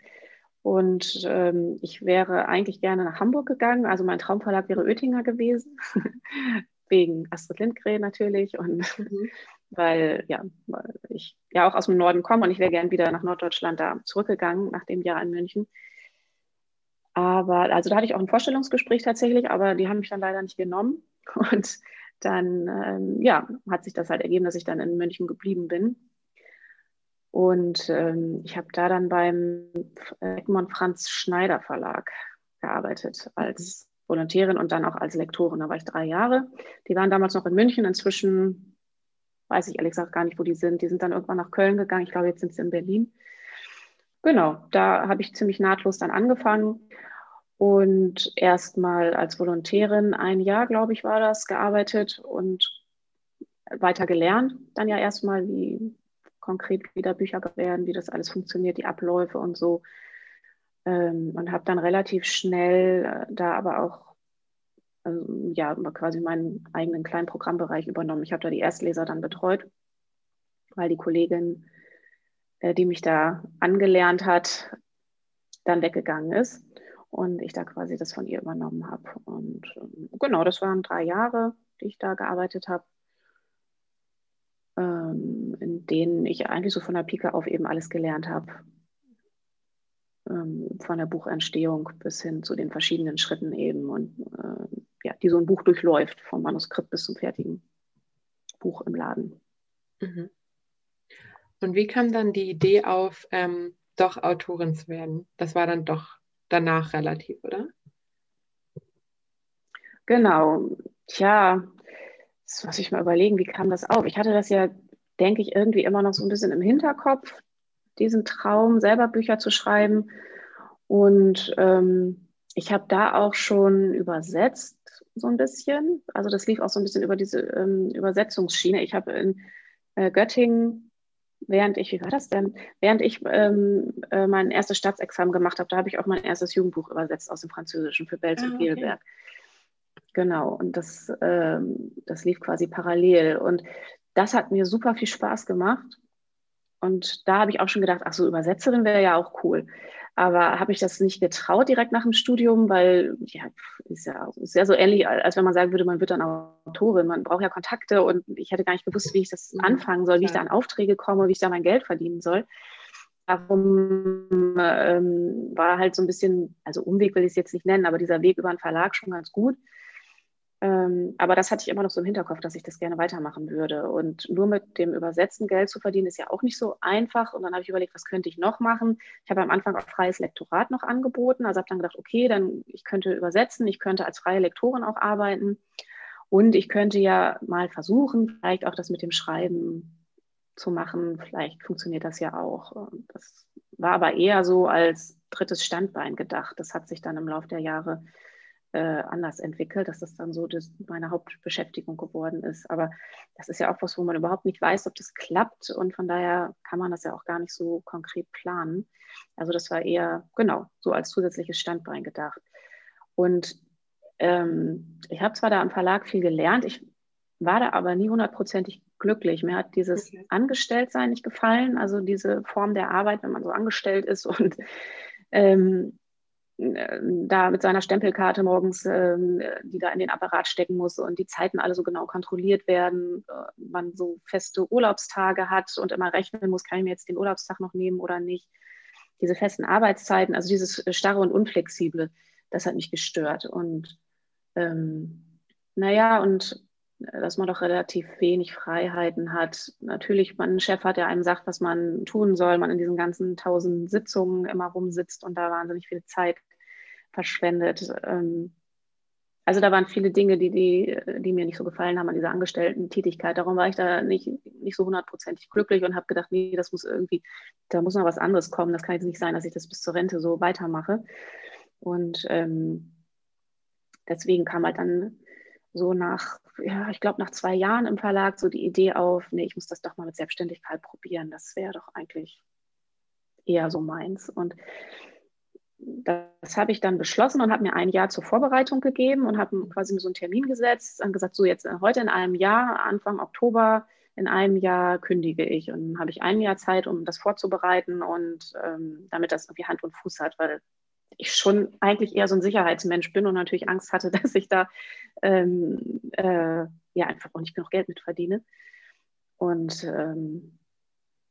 Und ähm, ich wäre eigentlich gerne nach Hamburg gegangen. Also mein Traumverlag wäre Oettinger gewesen, wegen Astrid Lindgren natürlich. Und mhm weil ja, weil ich ja auch aus dem Norden komme und ich wäre gern wieder nach Norddeutschland da zurückgegangen nach dem Jahr in München. Aber also da hatte ich auch ein Vorstellungsgespräch tatsächlich, aber die haben mich dann leider nicht genommen. Und dann ähm, ja, hat sich das halt ergeben, dass ich dann in München geblieben bin. Und ähm, ich habe da dann beim Egmont Franz Schneider Verlag gearbeitet als Volontärin und dann auch als Lektorin. Da war ich drei Jahre. Die waren damals noch in München. Inzwischen weiß ich ehrlich gesagt gar nicht, wo die sind. Die sind dann irgendwann nach Köln gegangen. Ich glaube, jetzt sind sie in Berlin. Genau, da habe ich ziemlich nahtlos dann angefangen und erstmal als Volontärin ein Jahr, glaube ich, war das, gearbeitet und weiter gelernt. Dann ja erstmal, wie konkret wieder Bücher werden, wie das alles funktioniert, die Abläufe und so. Ähm, und habe dann relativ schnell äh, da aber auch also, ja, quasi meinen eigenen kleinen Programmbereich übernommen. Ich habe da die Erstleser dann betreut, weil die Kollegin, äh, die mich da angelernt hat, dann weggegangen ist und ich da quasi das von ihr übernommen habe. Und ähm, genau, das waren drei Jahre, die ich da gearbeitet habe. ähm, in denen ich eigentlich so von der Pike auf eben alles gelernt habe. Ähm, von der Buchentstehung bis hin zu den verschiedenen Schritten eben und äh, ja, die so ein Buch durchläuft, vom Manuskript bis zum fertigen Buch im Laden. Mhm. Und wie kam dann die Idee auf, ähm, doch Autorin zu werden? Das war dann doch danach relativ, oder? Genau. Tja, das muss ich mal überlegen, wie kam das auf? Ich hatte das ja, denke ich, irgendwie immer noch so ein bisschen im Hinterkopf, diesen Traum, selber Bücher zu schreiben. Und ähm, ich habe da auch schon übersetzt, so ein bisschen. Also das lief auch so ein bisschen über diese ähm, Übersetzungsschiene. Ich habe in äh, Göttingen, während ich, wie war das denn? Während ich ähm, äh, mein erstes Staatsexamen gemacht habe, da habe ich auch mein erstes Jugendbuch übersetzt aus dem Französischen für Belz ah, und Gielberg. Okay. Genau, und das, ähm, das lief quasi parallel. Und das hat mir super viel Spaß gemacht. Und da habe ich auch schon gedacht, ach so, Übersetzerin wäre ja auch cool. Aber habe ich das nicht getraut direkt nach dem Studium, weil ja, ist ja, ist ja so ähnlich, als wenn man sagen würde, man wird dann Autorin. Man braucht ja Kontakte und ich hätte gar nicht gewusst, wie ich das mhm. anfangen soll, wie ich da an Aufträge komme, wie ich da mein Geld verdienen soll. Darum ähm, war halt so ein bisschen, also Umweg will ich es jetzt nicht nennen, aber dieser Weg über einen Verlag schon ganz gut. Ähm, aber das hatte ich immer noch so im Hinterkopf, dass ich das gerne weitermachen würde. Und nur mit dem Übersetzen Geld zu verdienen, ist ja auch nicht so einfach. Und dann habe ich überlegt, was könnte ich noch machen? Ich habe am Anfang auch freies Lektorat noch angeboten. Also habe dann gedacht, okay, dann ich könnte übersetzen, ich könnte als freie Lektorin auch arbeiten. Und ich könnte ja mal versuchen, vielleicht auch das mit dem Schreiben zu machen. Vielleicht funktioniert das ja auch. Das war aber eher so als drittes Standbein gedacht. Das hat sich dann im Laufe der Jahre äh, anders entwickelt, dass das dann so das meine Hauptbeschäftigung geworden ist. Aber das ist ja auch was, wo man überhaupt nicht weiß, ob das klappt und von daher kann man das ja auch gar nicht so konkret planen. Also das war eher, genau, so als zusätzliches Standbein gedacht. Und ähm, ich habe zwar da am Verlag viel gelernt, ich war da aber nie hundertprozentig glücklich. Mir hat dieses okay. Angestelltsein nicht gefallen, also diese Form der Arbeit, wenn man so angestellt ist und ähm, da mit seiner Stempelkarte morgens, ähm, die da in den Apparat stecken muss und die Zeiten alle so genau kontrolliert werden, äh, man so feste Urlaubstage hat und immer rechnen muss, kann ich mir jetzt den Urlaubstag noch nehmen oder nicht. Diese festen Arbeitszeiten, also dieses starre und unflexible, das hat mich gestört. Und ähm, naja, und dass man doch relativ wenig Freiheiten hat. Natürlich, mein Chef hat, ja einem sagt, was man tun soll, man in diesen ganzen tausend Sitzungen immer rumsitzt und da wahnsinnig viel Zeit verschwendet. Ähm, also da waren viele Dinge, die, die, die mir nicht so gefallen haben an dieser Angestellten-Tätigkeit. Darum war ich da nicht, nicht so hundertprozentig glücklich und habe gedacht, nee, das muss irgendwie, da muss noch was anderes kommen. Das kann jetzt nicht sein, dass ich das bis zur Rente so weitermache. Und ähm, deswegen kam halt dann so nach, ja, ich glaube, nach zwei Jahren im Verlag so die Idee auf, nee, ich muss das doch mal mit Selbstständigkeit probieren. Das wäre doch eigentlich eher so meins. Und das habe ich dann beschlossen und habe mir ein Jahr zur Vorbereitung gegeben und habe quasi so einen Termin gesetzt und gesagt, so jetzt äh, heute in einem Jahr, Anfang Oktober, in einem Jahr kündige ich. Und habe ich ein Jahr Zeit, um das vorzubereiten und ähm, damit das irgendwie Hand und Fuß hat, weil ich schon eigentlich eher so ein Sicherheitsmensch bin und natürlich Angst hatte, dass ich da ähm, äh, ja einfach auch nicht genug Geld mit verdiene. Und ähm,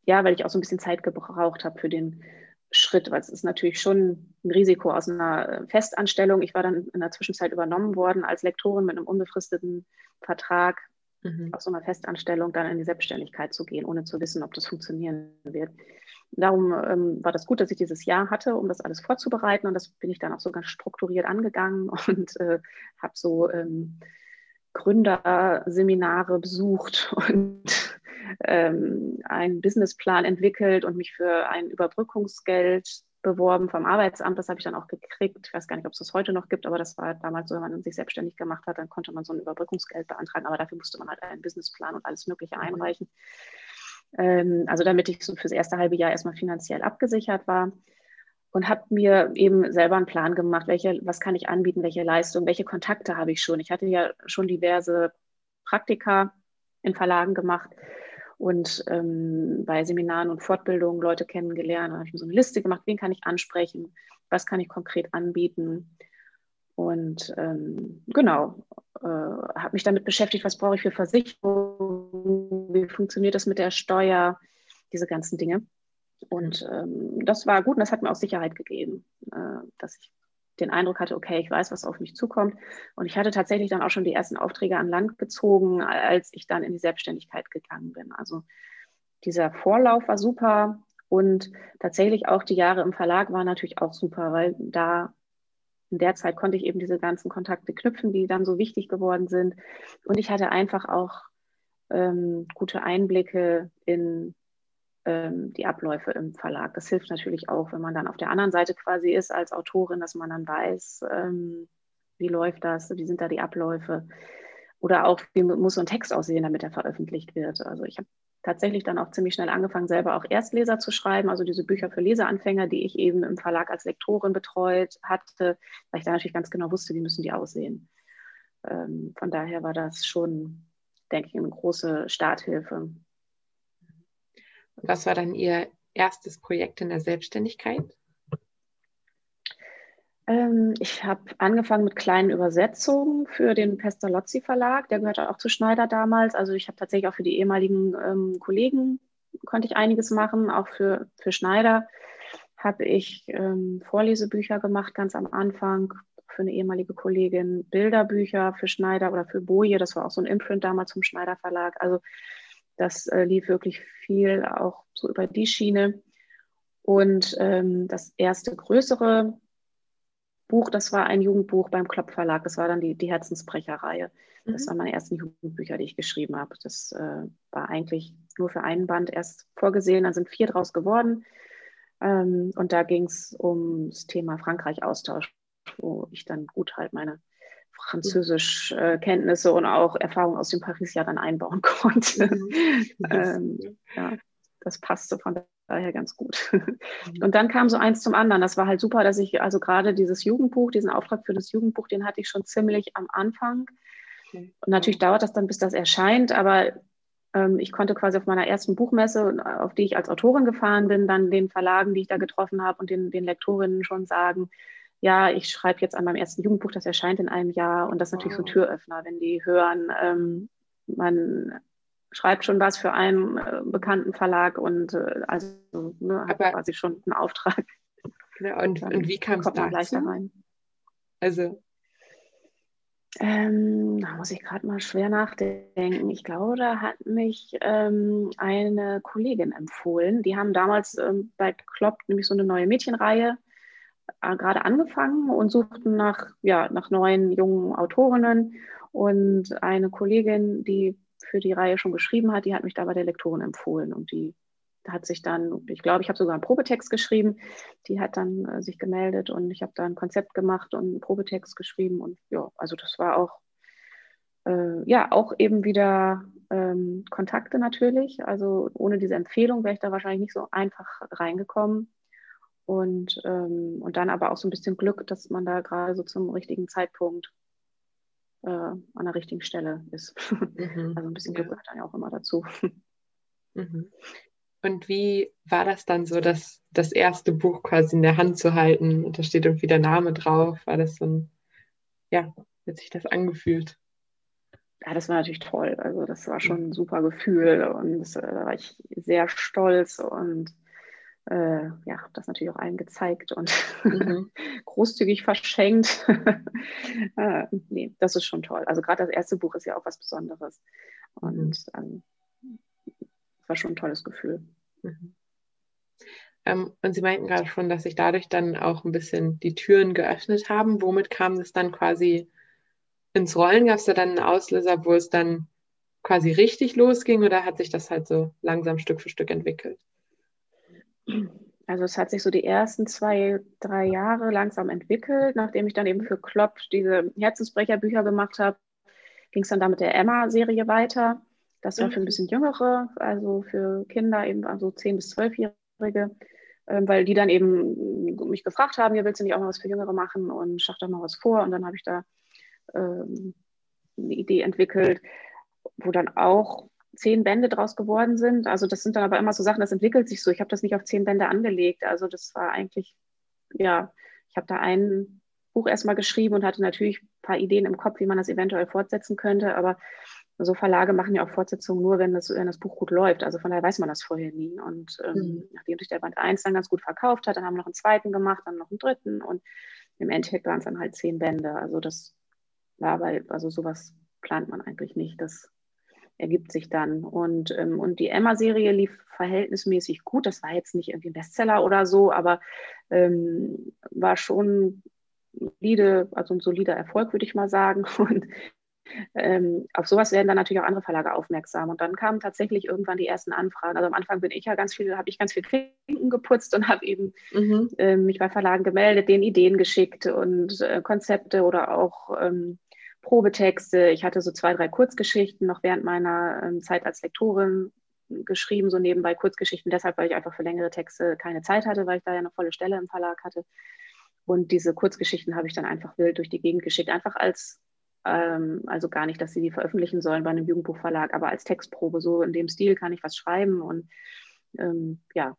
ja, weil ich auch so ein bisschen Zeit gebraucht habe für den Schritt, weil es ist natürlich schon ein Risiko aus einer äh, Festanstellung. Ich war dann in der Zwischenzeit übernommen worden als Lektorin mit einem unbefristeten Vertrag mhm. aus so einer Festanstellung dann in die Selbstständigkeit zu gehen, ohne zu wissen, ob das funktionieren wird. Darum ähm, war das gut, dass ich dieses Jahr hatte, um das alles vorzubereiten. Und das bin ich dann auch so ganz strukturiert angegangen und äh, habe so ähm, Gründerseminare besucht und ähm, einen Businessplan entwickelt und mich für ein Überbrückungsgeld beworben vom Arbeitsamt. Das habe ich dann auch gekriegt. Ich weiß gar nicht, ob es das heute noch gibt, aber das war damals so, wenn man sich selbstständig gemacht hat, dann konnte man so ein Überbrückungsgeld beantragen. Aber dafür musste man halt einen Businessplan und alles Mögliche mhm. einreichen. Ähm, also damit ich so fürs erste halbe Jahr erstmal finanziell abgesichert war und habe mir eben selber einen Plan gemacht, welche, was kann ich anbieten, welche Leistung, welche Kontakte habe ich schon. Ich hatte ja schon diverse Praktika in Verlagen gemacht und ähm, bei Seminaren und Fortbildungen Leute kennengelernt. Da habe ich mir so eine Liste gemacht, wen kann ich ansprechen, was kann ich konkret anbieten. Und ähm, genau, äh, habe mich damit beschäftigt, was brauche ich für Versicherungen, wie funktioniert das mit der Steuer, diese ganzen Dinge. Und ähm, das war gut und das hat mir auch Sicherheit gegeben, äh, dass ich den Eindruck hatte, okay, ich weiß, was auf mich zukommt. Und ich hatte tatsächlich dann auch schon die ersten Aufträge an Land gezogen, als ich dann in die Selbstständigkeit gegangen bin. Also dieser Vorlauf war super und tatsächlich auch die Jahre im Verlag waren natürlich auch super, weil da in der Zeit konnte ich eben diese ganzen Kontakte knüpfen, die dann so wichtig geworden sind. Und ich hatte einfach auch ähm, gute Einblicke in ähm, die Abläufe im Verlag. Das hilft natürlich auch, wenn man dann auf der anderen Seite quasi ist als Autorin, dass man dann weiß, ähm, wie läuft das, wie sind da die Abläufe. Oder auch, wie muss so ein Text aussehen, damit er veröffentlicht wird. Also ich habe tatsächlich dann auch ziemlich schnell angefangen, selber auch Erstleser zu schreiben, also diese Bücher für Leseanfänger, die ich eben im Verlag als Lektorin betreut hatte, weil ich da natürlich ganz genau wusste, wie müssen die aussehen. Ähm, von daher war das schon, denke ich, eine große Starthilfe. Was war dann Ihr erstes Projekt in der Selbstständigkeit? Ähm, ich habe angefangen mit kleinen Übersetzungen für den Pestalozzi Verlag. Der gehörte auch zu Schneider damals. Also ich habe tatsächlich auch für die ehemaligen ähm, Kollegen konnte ich einiges machen. Auch für, für Schneider habe ich ähm, Vorlesebücher gemacht ganz am Anfang für eine ehemalige Kollegin, Bilderbücher für Schneider oder für Boje. Das war auch so ein Imprint damals zum Schneider Verlag. Also das äh, lief wirklich viel auch so über die Schiene. Und ähm, das erste größere Buch, das war ein Jugendbuch beim Klopp Verlag. Das war dann die, die Herzensbrecherreihe. Das mhm. waren meine ersten Jugendbücher, die ich geschrieben habe. Das äh, war eigentlich nur für einen Band erst vorgesehen. Dann sind vier draus geworden. Ähm, und da ging es ums Thema Frankreich-Austausch, wo ich dann gut halt meine Französisch-Kenntnisse und auch Erfahrungen aus dem Paris-Jahr dann einbauen konnte. Mhm. ähm, ja, das passte von daher ganz gut. Mhm. Und dann kam so eins zum anderen. Das war halt super, dass ich, also gerade dieses Jugendbuch, diesen Auftrag für das Jugendbuch, den hatte ich schon ziemlich am Anfang. Und natürlich dauert das dann, bis das erscheint, aber ähm, ich konnte quasi auf meiner ersten Buchmesse, auf die ich als Autorin gefahren bin, dann den Verlagen, die ich da getroffen habe und den, den Lektorinnen schon sagen, ja, ich schreibe jetzt an meinem ersten Jugendbuch, das erscheint in einem Jahr. Und das ist natürlich wow. so ein Türöffner, wenn die hören, ähm, man schreibt schon was für einen äh, bekannten Verlag und äh, also ne, hat Aber, quasi schon einen Auftrag. Genau, und, und wie kam es da gleich da rein? Also ähm, da muss ich gerade mal schwer nachdenken. Ich glaube, da hat mich ähm, eine Kollegin empfohlen. Die haben damals ähm, bei Klopp nämlich so eine neue Mädchenreihe gerade angefangen und suchten nach, ja, nach neuen jungen Autorinnen. Und eine Kollegin, die für die Reihe schon geschrieben hat, die hat mich da bei der Lektorin empfohlen. Und die hat sich dann, ich glaube, ich habe sogar einen Probetext geschrieben, die hat dann äh, sich gemeldet und ich habe da ein Konzept gemacht und einen Probetext geschrieben. Und ja, also das war auch, äh, ja, auch eben wieder ähm, Kontakte natürlich, also ohne diese Empfehlung wäre ich da wahrscheinlich nicht so einfach reingekommen und, ähm, und dann aber auch so ein bisschen Glück, dass man da gerade so zum richtigen Zeitpunkt äh, an der richtigen Stelle ist. Mhm. Also ein bisschen Glück gehört dann ja auch immer dazu. Mhm. Und wie war das dann so, das, das erste Buch quasi in der Hand zu halten und da steht irgendwie der Name drauf? War das so ein, ja, wie hat sich das angefühlt? Ja, das war natürlich toll. Also das war schon ein super Gefühl und äh, da war ich sehr stolz und äh, ja, das natürlich auch allen gezeigt und mhm. großzügig verschenkt. äh, nee, das ist schon toll. Also gerade das erste Buch ist ja auch was Besonderes. Und mhm. ähm, war schon ein tolles Gefühl. Mhm. Ähm, und Sie meinten gerade schon, dass sich dadurch dann auch ein bisschen die Türen geöffnet haben. Womit kam es dann quasi ins Rollen? Gab es da dann einen Auslöser, wo es dann quasi richtig losging oder hat sich das halt so langsam Stück für Stück entwickelt? Also es hat sich so die ersten zwei, drei Jahre langsam entwickelt. Nachdem ich dann eben für Klopp diese Herzensbrecherbücher gemacht habe, ging es dann da mit der Emma-Serie weiter. Das war für ein mhm. bisschen jüngere, also für Kinder eben, also 10- bis 12-Jährige, äh, weil die dann eben mich gefragt haben, ja, willst du nicht auch mal was für Jüngere machen und schach doch mal was vor. Und dann habe ich da ähm, eine Idee entwickelt, wo dann auch zehn Bände draus geworden sind. Also das sind dann aber immer so Sachen, das entwickelt sich so. Ich habe das nicht auf zehn Bände angelegt. Also das war eigentlich, ja, ich habe da ein Buch erstmal geschrieben und hatte natürlich ein paar Ideen im Kopf, wie man das eventuell fortsetzen könnte. Aber so Verlage machen ja auch Fortsetzungen nur, wenn das, wenn das Buch gut läuft. Also von daher weiß man das vorher nie. Und ähm, mhm. nachdem sich der Band 1 dann ganz gut verkauft hat, dann haben wir noch einen zweiten gemacht, dann noch einen dritten und im Endeffekt waren es dann halt zehn Bände. Also das war bei, also sowas plant man eigentlich nicht. Das ergibt sich dann. Und, ähm, und die Emma-Serie lief verhältnismäßig gut. Das war jetzt nicht irgendwie ein Bestseller oder so, aber ähm, war schon solide, also ein solider Erfolg, würde ich mal sagen. Und ähm, auf sowas werden dann natürlich auch andere Verlage aufmerksam. Und dann kamen tatsächlich irgendwann die ersten Anfragen. Also am Anfang bin ich ja ganz viel, habe ich ganz viel Klinken geputzt und habe eben mhm. äh, mich bei Verlagen gemeldet, denen Ideen geschickt und äh, Konzepte oder auch ähm, Probetexte. Ich hatte so zwei, drei Kurzgeschichten noch während meiner ähm, Zeit als Lektorin geschrieben, so nebenbei Kurzgeschichten, deshalb, weil ich einfach für längere Texte keine Zeit hatte, weil ich da ja eine volle Stelle im Verlag hatte. Und diese Kurzgeschichten habe ich dann einfach wild durch die Gegend geschickt, einfach als ähm, also gar nicht, dass sie die veröffentlichen sollen bei einem Jugendbuchverlag, aber als Textprobe. So in dem Stil kann ich was schreiben und ähm, ja,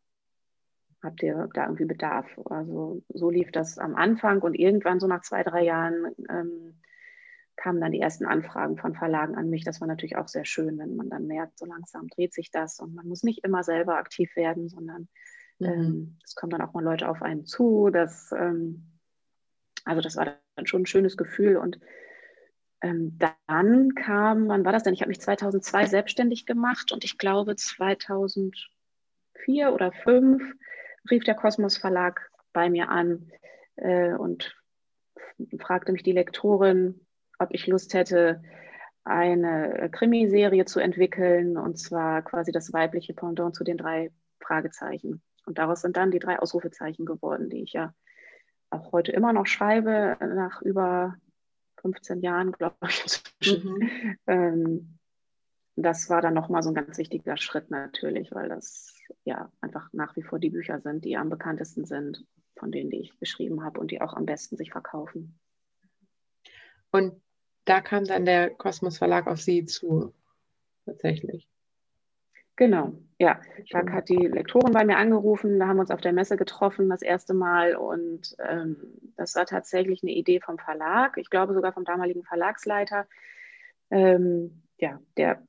habt ihr da irgendwie Bedarf? Also so lief das am Anfang und irgendwann so nach zwei, drei Jahren ähm, kamen dann die ersten Anfragen von Verlagen an mich. Das war natürlich auch sehr schön, wenn man dann merkt, so langsam dreht sich das und man muss nicht immer selber aktiv werden, sondern mhm. ähm, es kommen dann auch mal Leute auf einen zu. Das, ähm, also das war dann schon ein schönes Gefühl und ähm, dann kam, wann war das denn? Ich habe mich 2002 selbstständig gemacht und ich glaube 2004 oder 2005 rief der Kosmos Verlag bei mir an äh, und fragte mich die Lektorin, ob ich Lust hätte, eine Krimiserie zu entwickeln und zwar quasi das weibliche Pendant zu den drei Fragezeichen. Und daraus sind dann die drei Ausrufezeichen geworden, die ich ja auch heute immer noch schreibe, nach über 15 Jahren, glaube ich. Mhm. Ähm, das war dann nochmal so ein ganz wichtiger Schritt natürlich, weil das ja einfach nach wie vor die Bücher sind, die am bekanntesten sind, von denen, die ich geschrieben habe und die auch am besten sich verkaufen. Und da kam dann der Kosmos Verlag auf Sie zu, tatsächlich. Genau, ja. Da hat die Lektorin bei mir angerufen, da haben wir uns auf der Messe getroffen das erste Mal und ähm, das war tatsächlich eine Idee vom Verlag, ich glaube sogar vom damaligen Verlagsleiter, ähm, ja, der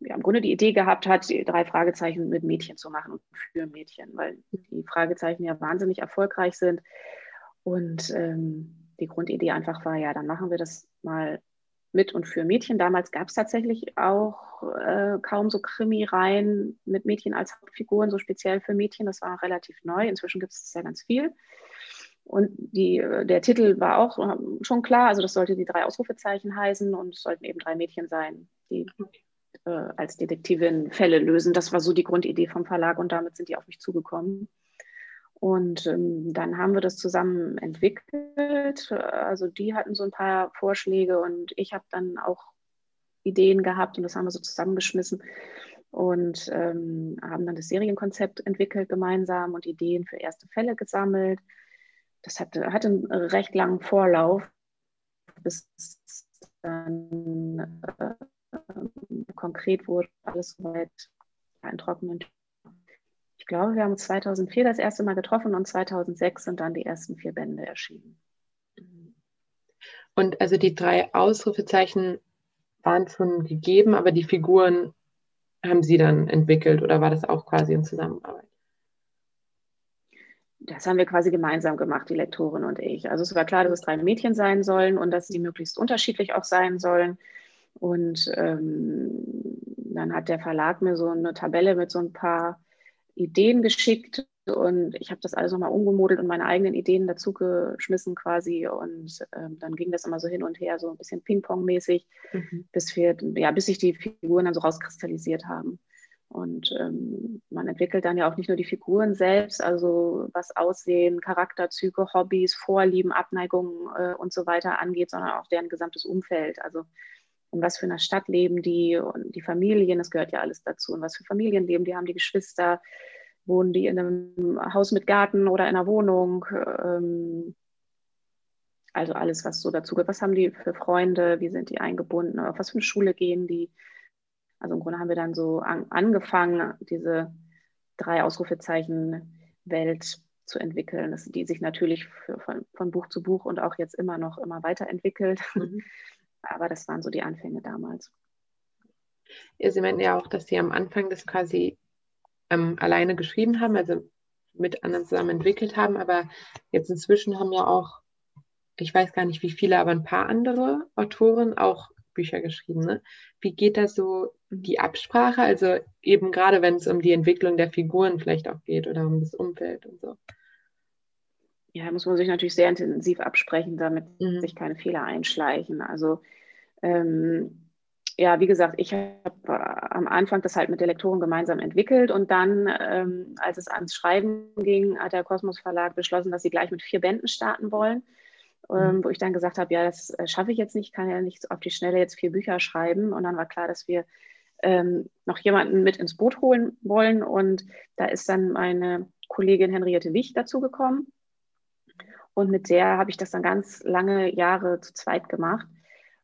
ja, im Grunde die Idee gehabt hat, die drei Fragezeichen mit Mädchen zu machen und für Mädchen, weil die Fragezeichen ja wahnsinnig erfolgreich sind. Und ähm, die Grundidee einfach war, ja, dann machen wir das mal mit und für Mädchen. Damals gab es tatsächlich auch äh, kaum so Krimi-Reihen mit Mädchen als Hauptfiguren, so speziell für Mädchen. Das war relativ neu. Inzwischen gibt es ja ganz viel. Und die, äh, der Titel war auch äh, schon klar, also das sollte die drei Ausrufezeichen heißen und es sollten eben drei Mädchen sein, die äh, als Detektivin Fälle lösen. Das war so die Grundidee vom Verlag und damit sind die auf mich zugekommen. Und ähm, dann haben wir das zusammen entwickelt. Also die hatten so ein paar Vorschläge und ich habe dann auch Ideen gehabt und das haben wir so zusammengeschmissen und ähm, haben dann das Serienkonzept entwickelt gemeinsam und Ideen für erste Fälle gesammelt. Das hatte, hatte einen recht langen Vorlauf, bis dann äh, konkret wurde, alles soweit in trockenen glaube, wir haben uns 2004 das erste Mal getroffen und 2006 sind dann die ersten vier Bände erschienen. Und also die drei Ausrufezeichen waren schon gegeben, aber die Figuren haben Sie dann entwickelt oder war das auch quasi in Zusammenarbeit? Das haben wir quasi gemeinsam gemacht, die Lektorin und ich. Also es war klar, dass es drei Mädchen sein sollen und dass sie möglichst unterschiedlich auch sein sollen. Und ähm, dann hat der Verlag mir so eine Tabelle mit so ein paar Ideen geschickt und ich habe das alles nochmal umgemodelt und meine eigenen Ideen dazu geschmissen quasi und ähm, dann ging das immer so hin und her, so ein bisschen Ping-Pong-mäßig, mhm. bis wir, ja, bis sich die Figuren dann so rauskristallisiert haben. Und ähm, man entwickelt dann ja auch nicht nur die Figuren selbst, also was Aussehen, Charakterzüge, Hobbys, Vorlieben, Abneigungen äh, und so weiter angeht, sondern auch deren gesamtes Umfeld. Also in was für einer Stadt leben die und die Familien, das gehört ja alles dazu. Und was für Familien leben die, haben die Geschwister, wohnen die in einem Haus mit Garten oder in einer Wohnung. Ähm, also alles, was so dazu gehört. Was haben die für Freunde, wie sind die eingebunden, auf was für eine Schule gehen die. Also im Grunde haben wir dann so an, angefangen, diese drei Ausrufezeichen Welt zu entwickeln, dass die sich natürlich für, von, von, Buch zu Buch und auch jetzt immer noch immer weiterentwickelt. Mhm. Aber das waren so die Anfänge damals. Ja, Sie meinten ja auch, dass Sie am Anfang das quasi ähm, alleine geschrieben haben, also mit anderen zusammen entwickelt haben, aber jetzt inzwischen haben ja auch, ich weiß gar nicht wie viele, aber ein paar andere Autoren auch Bücher geschrieben. Ne? Wie geht da so die Absprache? Also eben gerade wenn es um die Entwicklung der Figuren vielleicht auch geht oder um das Umfeld und so. Ja, muss man sich natürlich sehr intensiv absprechen, damit mhm. sich keine Fehler einschleichen. Also ähm, ja, wie gesagt, ich habe äh, am Anfang das halt mit der Lektorin gemeinsam entwickelt und dann, ähm, als es ans Schreiben ging, hat der Kosmos Verlag beschlossen, dass sie gleich mit vier Bänden starten wollen. Ähm, mhm. wo ich dann gesagt habe, ja, das äh, schaffe ich jetzt nicht, kann ja nicht auf die Schnelle jetzt vier Bücher schreiben. Und dann war klar, dass wir ähm, noch jemanden mit ins Boot holen wollen. Und da ist dann meine Kollegin Henriette Wicht dazugekommen. Und mit der habe ich das dann ganz lange Jahre zu zweit gemacht.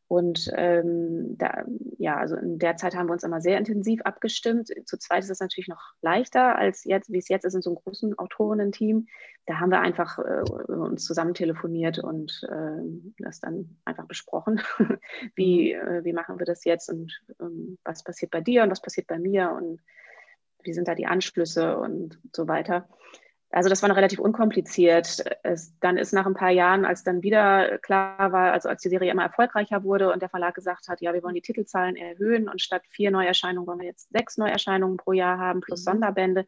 Und ähm, da, ja, also in der Zeit haben wir uns immer sehr intensiv abgestimmt. Zu zweit ist es natürlich noch leichter als jetzt, wie es jetzt ist in so einem großen Autorinnen-Team. Da haben wir einfach äh, uns zusammen telefoniert und äh, das dann einfach besprochen. wie, mhm. äh, wie machen wir das jetzt und ähm, was passiert bei dir und was passiert bei mir und wie sind da die Anschlüsse und so weiter. Also das war noch relativ unkompliziert. Es, dann ist nach ein paar Jahren, als dann wieder klar war, also als die Serie immer erfolgreicher wurde und der Verlag gesagt hat, ja, wir wollen die Titelzahlen erhöhen und statt vier Neuerscheinungen wollen wir jetzt sechs Neuerscheinungen pro Jahr haben plus mhm. Sonderbände.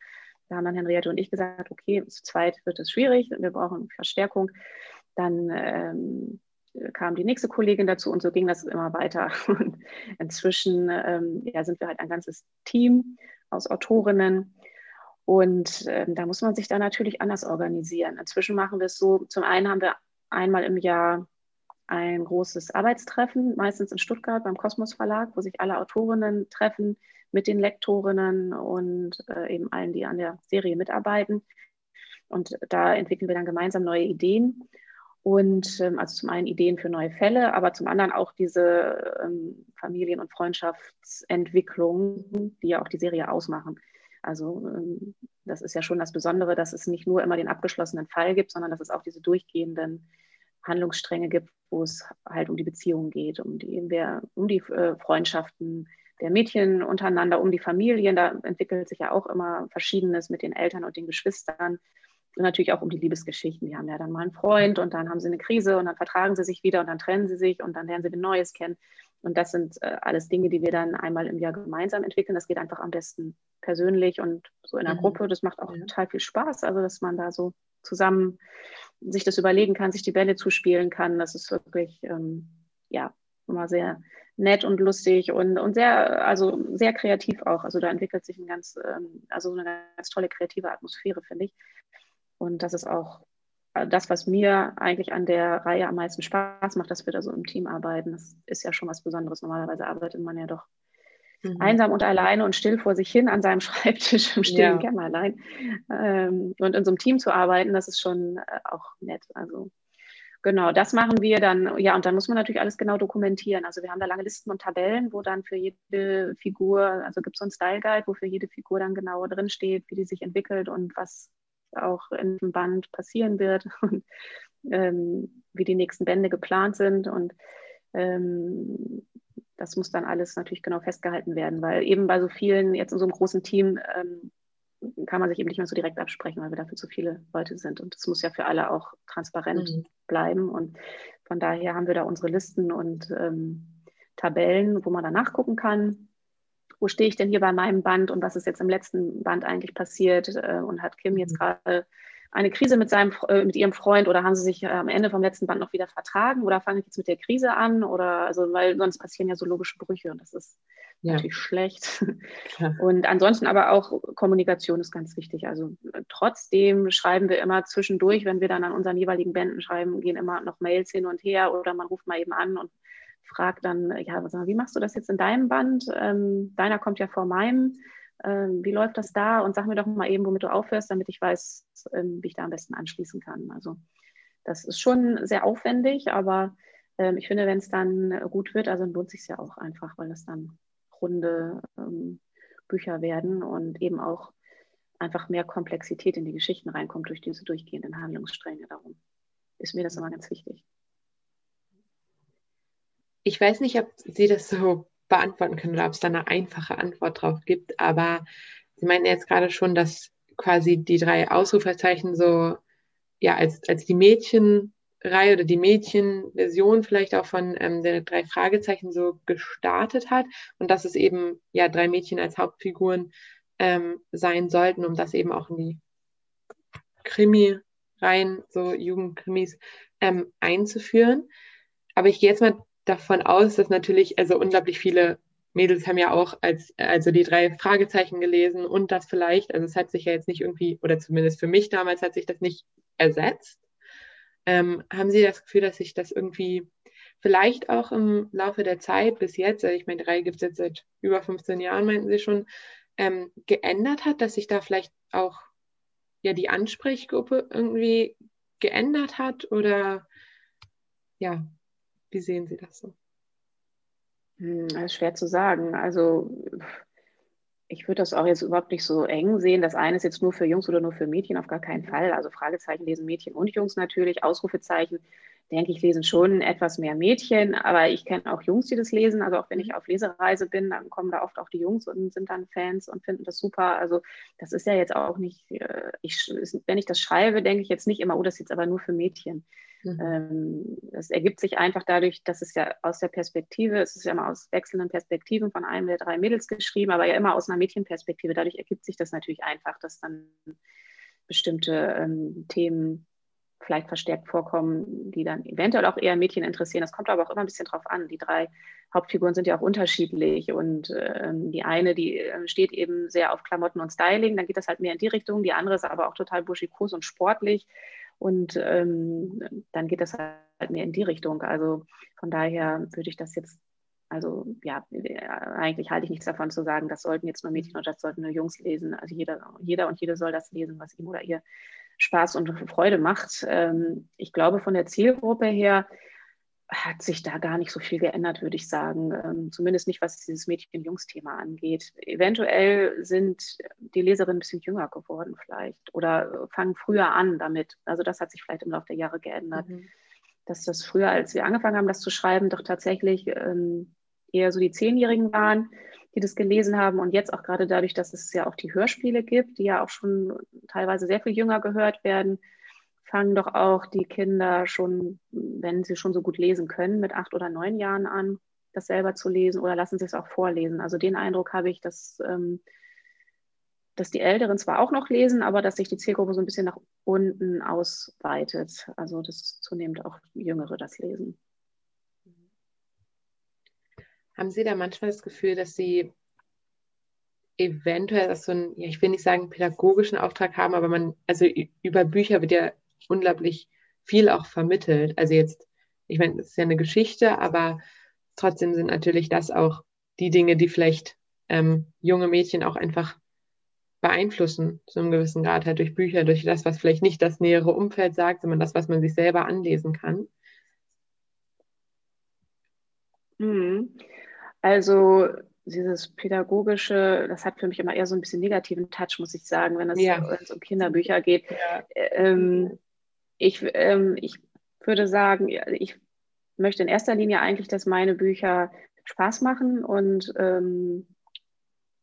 Da haben dann Henriette und ich gesagt, okay, zu zweit wird es schwierig, wir brauchen Verstärkung. Dann ähm, kam die nächste Kollegin dazu und so ging das immer weiter. Und inzwischen ähm, ja, sind wir halt ein ganzes Team aus Autorinnen und ähm, da muss man sich dann natürlich anders organisieren. Inzwischen machen wir es so, zum einen haben wir einmal im Jahr ein großes Arbeitstreffen, meistens in Stuttgart beim Kosmos Verlag, wo sich alle Autorinnen treffen mit den Lektorinnen und äh, eben allen, die an der Serie mitarbeiten. Und da entwickeln wir dann gemeinsam neue Ideen. Und ähm, also zum einen Ideen für neue Fälle, aber zum anderen auch diese ähm, Familien- und Freundschaftsentwicklung, die ja auch die Serie ausmachen. Also ähm, das ist ja schon das Besondere, dass es nicht nur immer den abgeschlossenen Fall gibt, sondern dass es auch diese durchgehenden Handlungsstränge gibt, wo es halt um die Beziehungen geht, um die, um die äh, Freundschaften der Mädchen untereinander, um die Familien. Da entwickelt sich ja auch immer Verschiedenes mit den Eltern und den Geschwistern. Und natürlich auch um die Liebesgeschichten. Die haben ja dann mal einen Freund und dann haben sie eine Krise und dann vertragen sie sich wieder und dann trennen sie sich und dann lernen sie ein Neues kennen. Und das sind äh, alles Dinge, die wir dann einmal im Jahr gemeinsam entwickeln. Das geht einfach am besten persönlich und so in der mhm. Gruppe. Das macht auch ja. total viel Spaß. Also, dass man da so zusammen sich das überlegen kann, sich die Bälle zuspielen kann. Das ist wirklich, ähm, ja, immer sehr nett und lustig und, und sehr, also sehr kreativ auch. Also da entwickelt sich ein ganz, ähm, also eine ganz tolle kreative Atmosphäre, finde ich. Und das ist auch das, was mir eigentlich an der Reihe am meisten Spaß macht, dass wir da so im Team arbeiten. Das ist ja schon was Besonderes. Normalerweise arbeitet man ja doch mhm. einsam und alleine und still vor sich hin an seinem Schreibtisch im stillen ja. Kämmerlein. Ähm, und in so einem Team zu arbeiten, das ist schon äh, auch nett. Also genau, das machen wir dann. Ja, und dann muss man natürlich alles genau dokumentieren. Also wir haben da lange Listen und Tabellen, wo dann für jede Figur, also gibt es so einen Style Guide, wo für jede Figur dann genau drin steht, wie die sich entwickelt und was auch in dem Band passieren wird und ähm, wie die nächsten Bände geplant sind. Und ähm, das muss dann alles natürlich genau festgehalten werden, weil eben bei so vielen, jetzt in so einem großen Team, ähm, kann man sich eben nicht mehr so direkt absprechen, weil wir dafür zu viele Leute sind. Und das muss ja für alle auch transparent mhm. bleiben. Und von daher haben wir da unsere Listen und ähm, Tabellen, wo man dann nachgucken kann, wo stehe ich denn hier bei meinem Band und was ist jetzt im letzten Band eigentlich passiert äh, und hat Kim jetzt mhm. gerade eine Krise mit, seinem, äh, mit ihrem Freund oder haben sie sich äh, am Ende vom letzten Band noch wieder vertragen oder fange ich jetzt mit der Krise an oder also weil sonst passieren ja so logische Brüche und das ist ja. natürlich schlecht. Ja. Und ansonsten aber auch Kommunikation ist ganz wichtig. Also trotzdem schreiben wir immer zwischendurch, wenn wir dann an unseren jeweiligen Bänden schreiben, gehen immer noch Mails hin und her oder man ruft mal eben an und frage dann, ja, wie machst du das jetzt in deinem Band? Ähm, deiner kommt ja vor meinem. Ähm, wie läuft das da? Und sag mir doch mal eben, womit du aufhörst, damit ich weiß, ähm, wie ich da am besten anschließen kann. Also das ist schon sehr aufwendig, aber ähm, ich finde, wenn es dann gut wird, also lohnt sich ja auch einfach, weil das dann runde ähm, Bücher werden und eben auch einfach mehr Komplexität in die Geschichten reinkommt durch diese durchgehenden Handlungsstränge. Darum ist mir das immer ganz wichtig ich weiß nicht, ob Sie das so beantworten können oder ob es da eine einfache Antwort drauf gibt. Aber Sie meinten jetzt gerade schon, dass quasi die drei Ausrufezeichen so, ja, als, als die Mädchenreihe oder die Mädchenversion vielleicht auch von ähm, der drei Fragezeichen so gestartet hat und dass es eben ja drei Mädchen als Hauptfiguren ähm, sein sollten, um das eben auch in die Krimi-Reihen, so Jugendkrimis, ähm, einzuführen. Aber ich gehe jetzt mal davon aus, dass natürlich, also unglaublich viele Mädels haben ja auch als, also die drei Fragezeichen gelesen und das vielleicht, also es hat sich ja jetzt nicht irgendwie, oder zumindest für mich damals hat sich das nicht ersetzt. Ähm, haben Sie das Gefühl, dass sich das irgendwie vielleicht auch im Laufe der Zeit bis jetzt, also ich meine, drei gibt es jetzt seit über 15 Jahren, meinten Sie schon, ähm, geändert hat, dass sich da vielleicht auch ja die Ansprechgruppe irgendwie geändert hat oder ja, wie sehen Sie das so? Hm, das ist schwer zu sagen. Also ich würde das auch jetzt überhaupt nicht so eng sehen. Das eine ist jetzt nur für Jungs oder nur für Mädchen, auf gar keinen Fall. Also Fragezeichen lesen Mädchen und Jungs natürlich. Ausrufezeichen, denke ich, lesen schon etwas mehr Mädchen. Aber ich kenne auch Jungs, die das lesen. Also auch wenn ich auf Lesereise bin, dann kommen da oft auch die Jungs und sind dann Fans und finden das super. Also das ist ja jetzt auch nicht, äh, ich, wenn ich das schreibe, denke ich jetzt nicht immer, oh, das ist jetzt aber nur für Mädchen. Mhm. Ähm, das ergibt sich einfach dadurch, dass es ja aus der Perspektive, es ist ja immer aus wechselnden Perspektiven von einem der drei Mädels geschrieben, aber ja immer aus einer Mädchenperspektive. Dadurch ergibt sich das natürlich einfach, dass dann bestimmte ähm, Themen vielleicht verstärkt vorkommen, die dann eventuell auch eher Mädchen interessieren. Das kommt aber auch immer ein bisschen drauf an. Die drei Hauptfiguren sind ja auch unterschiedlich und ähm, die eine, die äh, steht eben sehr auf Klamotten und Styling, dann geht das halt mehr in die Richtung. Die andere ist aber auch total buschikos und sportlich und ähm, dann geht das halt mehr in die Richtung. Also von daher würde ich das jetzt, also ja, eigentlich halte ich nichts davon zu sagen, das sollten jetzt nur Mädchen und das sollten nur Jungs lesen. Also jeder, jeder und jede soll das lesen, was ihm oder ihr Spaß und Freude macht. Ähm, ich glaube, von der Zielgruppe her hat sich da gar nicht so viel geändert, würde ich sagen. Ähm, zumindest nicht, was dieses Mädchen-Jungs-Thema angeht. Eventuell sind die Leserinnen ein bisschen jünger geworden vielleicht oder fangen früher an damit. Also das hat sich vielleicht im Laufe der Jahre geändert. Mhm. Dass das früher, als wir angefangen haben, das zu schreiben, doch tatsächlich ähm, eher so die Zehnjährigen waren, die das gelesen haben. Und jetzt auch gerade dadurch, dass es ja auch die Hörspiele gibt, die ja auch schon teilweise sehr viel jünger gehört werden, fangen doch auch die Kinder schon, wenn sie schon so gut lesen können, mit acht oder neun Jahren an, das selber zu lesen oder lassen sie es auch vorlesen. Also den Eindruck habe ich, dass, ähm, dass die Älteren zwar auch noch lesen, aber dass sich die Zielgruppe so ein bisschen nach unten ausweitet. Also dass zunehmend auch Jüngere das lesen. Haben Sie da manchmal das Gefühl, dass Sie eventuell so einen, ich will nicht sagen pädagogischen Auftrag haben, aber man, also über Bücher wird ja unglaublich viel auch vermittelt. Also jetzt, ich meine, es ist ja eine Geschichte, aber trotzdem sind natürlich das auch die Dinge, die vielleicht ähm, junge Mädchen auch einfach beeinflussen, zu einem gewissen Grad halt durch Bücher, durch das, was vielleicht nicht das nähere Umfeld sagt, sondern das, was man sich selber anlesen kann. Mhm. Also dieses pädagogische, das hat für mich immer eher so ein bisschen negativen Touch, muss ich sagen, wenn es, ja. um Kinderbücher geht. Ja. Ähm, ich, ähm, ich würde sagen, ich möchte in erster Linie eigentlich, dass meine Bücher Spaß machen und ähm,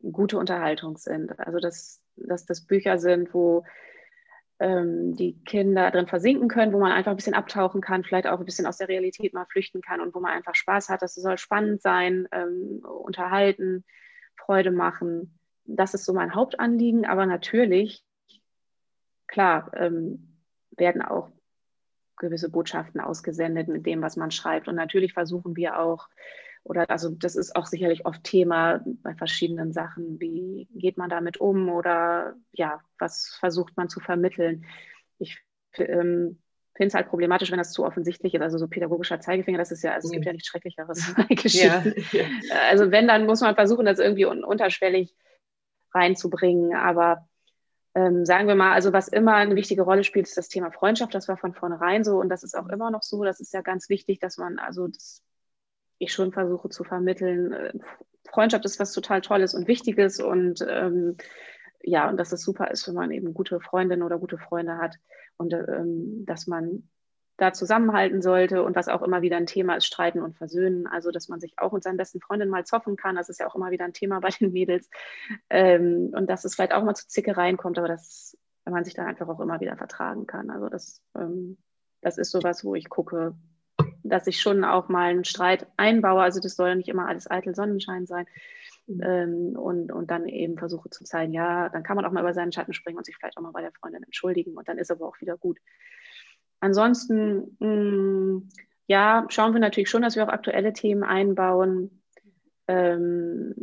gute Unterhaltung sind. Also dass, dass das Bücher sind, wo ähm, die Kinder drin versinken können, wo man einfach ein bisschen abtauchen kann, vielleicht auch ein bisschen aus der Realität mal flüchten kann und wo man einfach Spaß hat. Das soll spannend sein, ähm, unterhalten, Freude machen. Das ist so mein Hauptanliegen. Aber natürlich, klar, ähm, werden auch gewisse Botschaften ausgesendet mit dem, was man schreibt. Und natürlich versuchen wir auch, oder also das ist auch sicherlich oft Thema bei verschiedenen Sachen, wie geht man damit um oder ja, was versucht man zu vermitteln. Ich ähm, finde es halt problematisch, wenn das zu offensichtlich ist. Also so pädagogischer Zeigefinger, das ist ja, also es gibt ja nichts Schrecklicheres bei Geschichten. Ja. Also wenn, dann muss man versuchen, das irgendwie un unterschwellig reinzubringen. Aber ähm, sagen wir mal, also was immer eine wichtige Rolle spielt, ist das Thema Freundschaft. Das war von vornherein so und das ist auch immer noch so. Das ist ja ganz wichtig, dass man, also das, ich schon versuche zu vermitteln, äh, Freundschaft ist was total Tolles und Wichtiges und ähm, ja, und dass es super ist, wenn man eben gute Freundinnen oder gute Freunde hat und ähm, dass man da zusammenhalten sollte und was auch immer wieder ein Thema ist, streiten und versöhnen. Also, dass man sich auch mit seinen besten Freundinnen mal zoffen kann. Das ist ja auch immer wieder ein Thema bei den Mädels. Ähm, und dass es vielleicht auch mal zu Zickereien kommt, aber dass man sich dann einfach auch immer wieder vertragen kann. Also, das, ähm, das ist sowas, wo ich gucke, dass ich schon auch mal einen Streit einbaue. Also, das soll ja nicht immer alles eitel Sonnenschein sein. Mhm. Ähm, und, und dann eben versuche zu zeigen, ja, dann kann man auch mal über seinen Schatten springen und sich vielleicht auch mal bei der Freundin entschuldigen und dann ist aber auch wieder gut. Ansonsten, mh, mm, ja, schauen wir natürlich schon, dass wir auch aktuelle Themen einbauen. Ähm,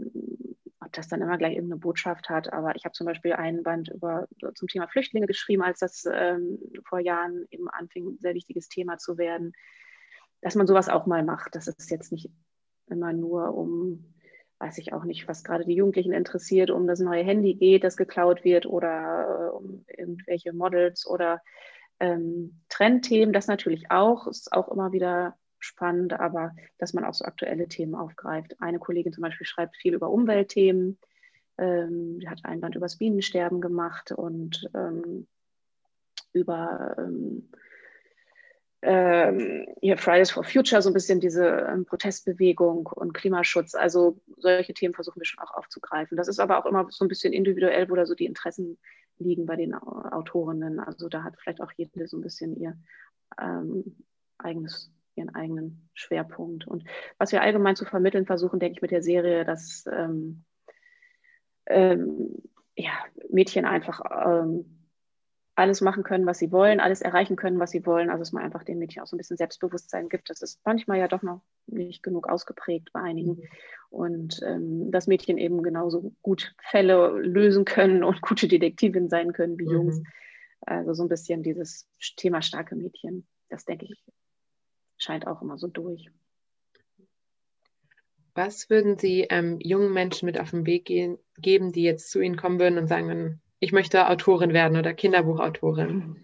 ob das dann immer gleich irgendeine Botschaft hat, aber ich habe zum Beispiel einen Band über, zum Thema Flüchtlinge geschrieben, als das ähm, vor Jahren eben anfing, ein sehr wichtiges Thema zu werden, dass man sowas auch mal macht. Das ist jetzt nicht immer nur um, weiß ich auch nicht, was gerade die Jugendlichen interessiert, um das neue Handy geht, das geklaut wird oder äh, um irgendwelche Models oder ähm, Trendthemen, das natürlich auch, ist auch immer wieder spannend, aber dass man auch so aktuelle Themen aufgreift. Eine Kollegin zum Beispiel schreibt viel über Umweltthemen, ähm, die hat ein Band über das Bienensterben gemacht und ähm, über ähm, ähm, hier Fridays for Future, so ein bisschen diese ähm, Protestbewegung und Klimaschutz. Also solche Themen versuchen wir schon auch aufzugreifen. Das ist aber auch immer so ein bisschen individuell, wo da so die Interessen liegen bei den Autorinnen. Also da hat vielleicht auch jede so ein bisschen ihr ähm, eigenes, ihren eigenen Schwerpunkt. Und was wir allgemein zu vermitteln versuchen, denke ich, mit der Serie, dass ähm, ähm, ja, Mädchen einfach ähm, alles machen können, was sie wollen, alles erreichen können, was sie wollen. Also dass man einfach den Mädchen auch so ein bisschen Selbstbewusstsein gibt. Das ist manchmal ja doch noch nicht genug ausgeprägt bei einigen. Mhm. Und ähm, dass Mädchen eben genauso gut Fälle lösen können und gute Detektivin sein können wie mhm. Jungs. Also so ein bisschen dieses Thema starke Mädchen. Das denke ich, scheint auch immer so durch. Was würden Sie ähm, jungen Menschen mit auf den Weg gehen, geben, die jetzt zu Ihnen kommen würden und sagen, ich möchte Autorin werden oder Kinderbuchautorin.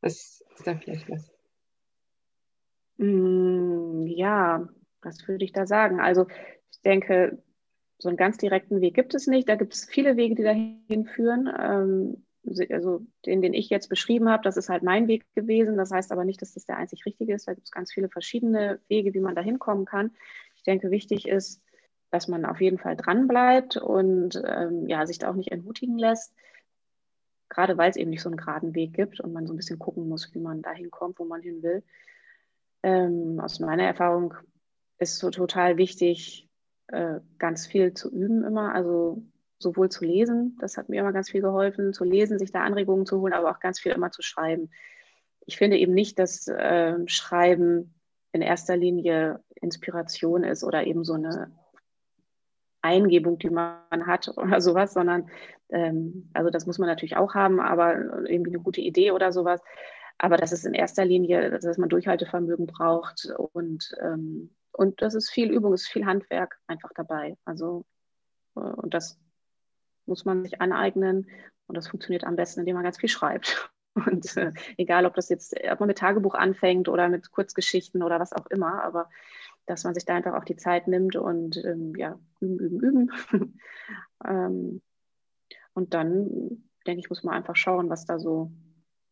Was ist da vielleicht was? Mm, ja, was würde ich da sagen? Also ich denke, so einen ganz direkten Weg gibt es nicht. Da gibt es viele Wege, die dahin führen. Ähm, also den, den ich jetzt beschrieben habe, das ist halt mein Weg gewesen. Das heißt aber nicht, dass das der einzig richtige ist. Da gibt es ganz viele verschiedene Wege, wie man da hinkommen kann. Ich denke, wichtig ist, dass man auf jeden Fall dranbleibt und ähm, ja, sich da auch nicht entmutigen lässt gerade weil es eben nicht so einen geraden Weg gibt und man so ein bisschen gucken muss, wie man dahin kommt, wo man hin will. Ähm, aus meiner Erfahrung ist so total wichtig, äh, ganz viel zu üben immer, also sowohl zu lesen, das hat mir immer ganz viel geholfen, zu lesen, sich da Anregungen zu holen, aber auch ganz viel immer zu schreiben. Ich finde eben nicht, dass äh, Schreiben in erster Linie Inspiration ist oder eben so eine Eingebung, die man hat oder sowas, sondern ähm, also das muss man natürlich auch haben, aber irgendwie eine gute Idee oder sowas. Aber das ist in erster Linie, dass man Durchhaltevermögen braucht und, ähm, und das ist viel Übung, ist viel Handwerk einfach dabei. Also äh, und das muss man sich aneignen und das funktioniert am besten, indem man ganz viel schreibt. Und äh, egal, ob das jetzt, ob man mit Tagebuch anfängt oder mit Kurzgeschichten oder was auch immer, aber dass man sich da einfach auch die Zeit nimmt und ähm, ja, üben, üben, üben. ähm, und dann, denke ich, muss man einfach schauen, was da so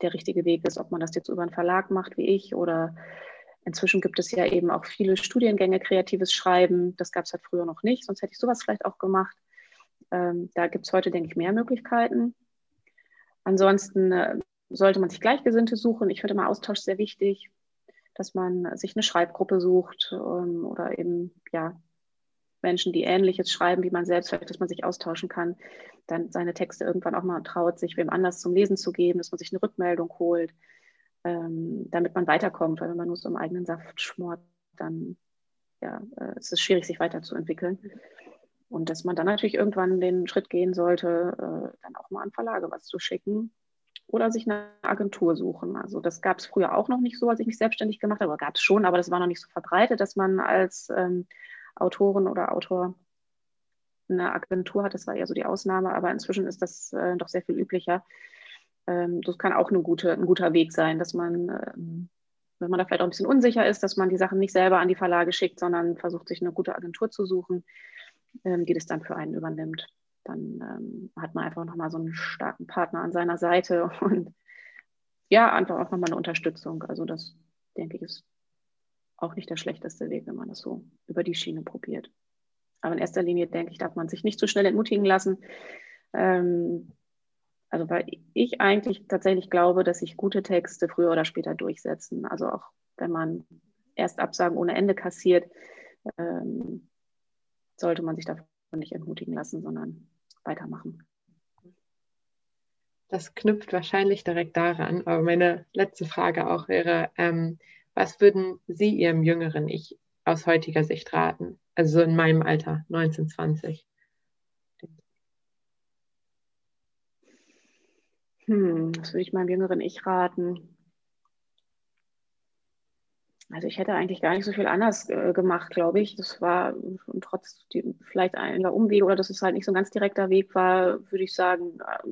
der richtige Weg ist, ob man das jetzt über einen Verlag macht wie ich oder inzwischen gibt es ja eben auch viele Studiengänge kreatives Schreiben. Das gab es halt früher noch nicht, sonst hätte ich sowas vielleicht auch gemacht. Ähm, da gibt es heute, denke ich, mehr Möglichkeiten. Ansonsten äh, sollte man sich Gleichgesinnte suchen. Ich finde mal Austausch sehr wichtig dass man sich eine Schreibgruppe sucht ähm, oder eben ja Menschen, die Ähnliches schreiben wie man selbst, vielleicht, dass man sich austauschen kann, dann seine Texte irgendwann auch mal traut, sich wem anders zum Lesen zu geben, dass man sich eine Rückmeldung holt, ähm, damit man weiterkommt, weil wenn man nur so im eigenen Saft schmort, dann ja, äh, es ist schwierig, sich weiterzuentwickeln. Und dass man dann natürlich irgendwann den Schritt gehen sollte, äh, dann auch mal an Verlage was zu schicken oder sich eine Agentur suchen. Also das gab es früher auch noch nicht so, als ich mich selbstständig gemacht habe, gab es schon, aber das war noch nicht so verbreitet, dass man als ähm, Autorin oder Autor eine Agentur hat. Das war eher so die Ausnahme, aber inzwischen ist das äh, doch sehr viel üblicher. Ähm, das kann auch eine gute, ein guter Weg sein, dass man, ähm, wenn man da vielleicht auch ein bisschen unsicher ist, dass man die Sachen nicht selber an die Verlage schickt, sondern versucht, sich eine gute Agentur zu suchen, ähm, die das dann für einen übernimmt dann ähm, hat man einfach nochmal so einen starken Partner an seiner Seite und ja, einfach auch nochmal eine Unterstützung. Also das denke ich, ist auch nicht der schlechteste Weg, wenn man das so über die Schiene probiert. Aber in erster Linie, denke ich, darf man sich nicht zu schnell entmutigen lassen. Ähm, also weil ich eigentlich tatsächlich glaube, dass sich gute Texte früher oder später durchsetzen. Also auch wenn man erst Absagen ohne Ende kassiert, ähm, sollte man sich davon nicht entmutigen lassen, sondern weitermachen. Das knüpft wahrscheinlich direkt daran. Aber meine letzte Frage auch wäre, ähm, was würden Sie Ihrem jüngeren Ich aus heutiger Sicht raten? Also in meinem Alter, 19, 20. Hm, was würde ich meinem jüngeren Ich raten? Also ich hätte eigentlich gar nicht so viel anders äh, gemacht, glaube ich. Das war trotz die, vielleicht ein Umweg oder dass es halt nicht so ein ganz direkter Weg war, würde ich sagen, äh,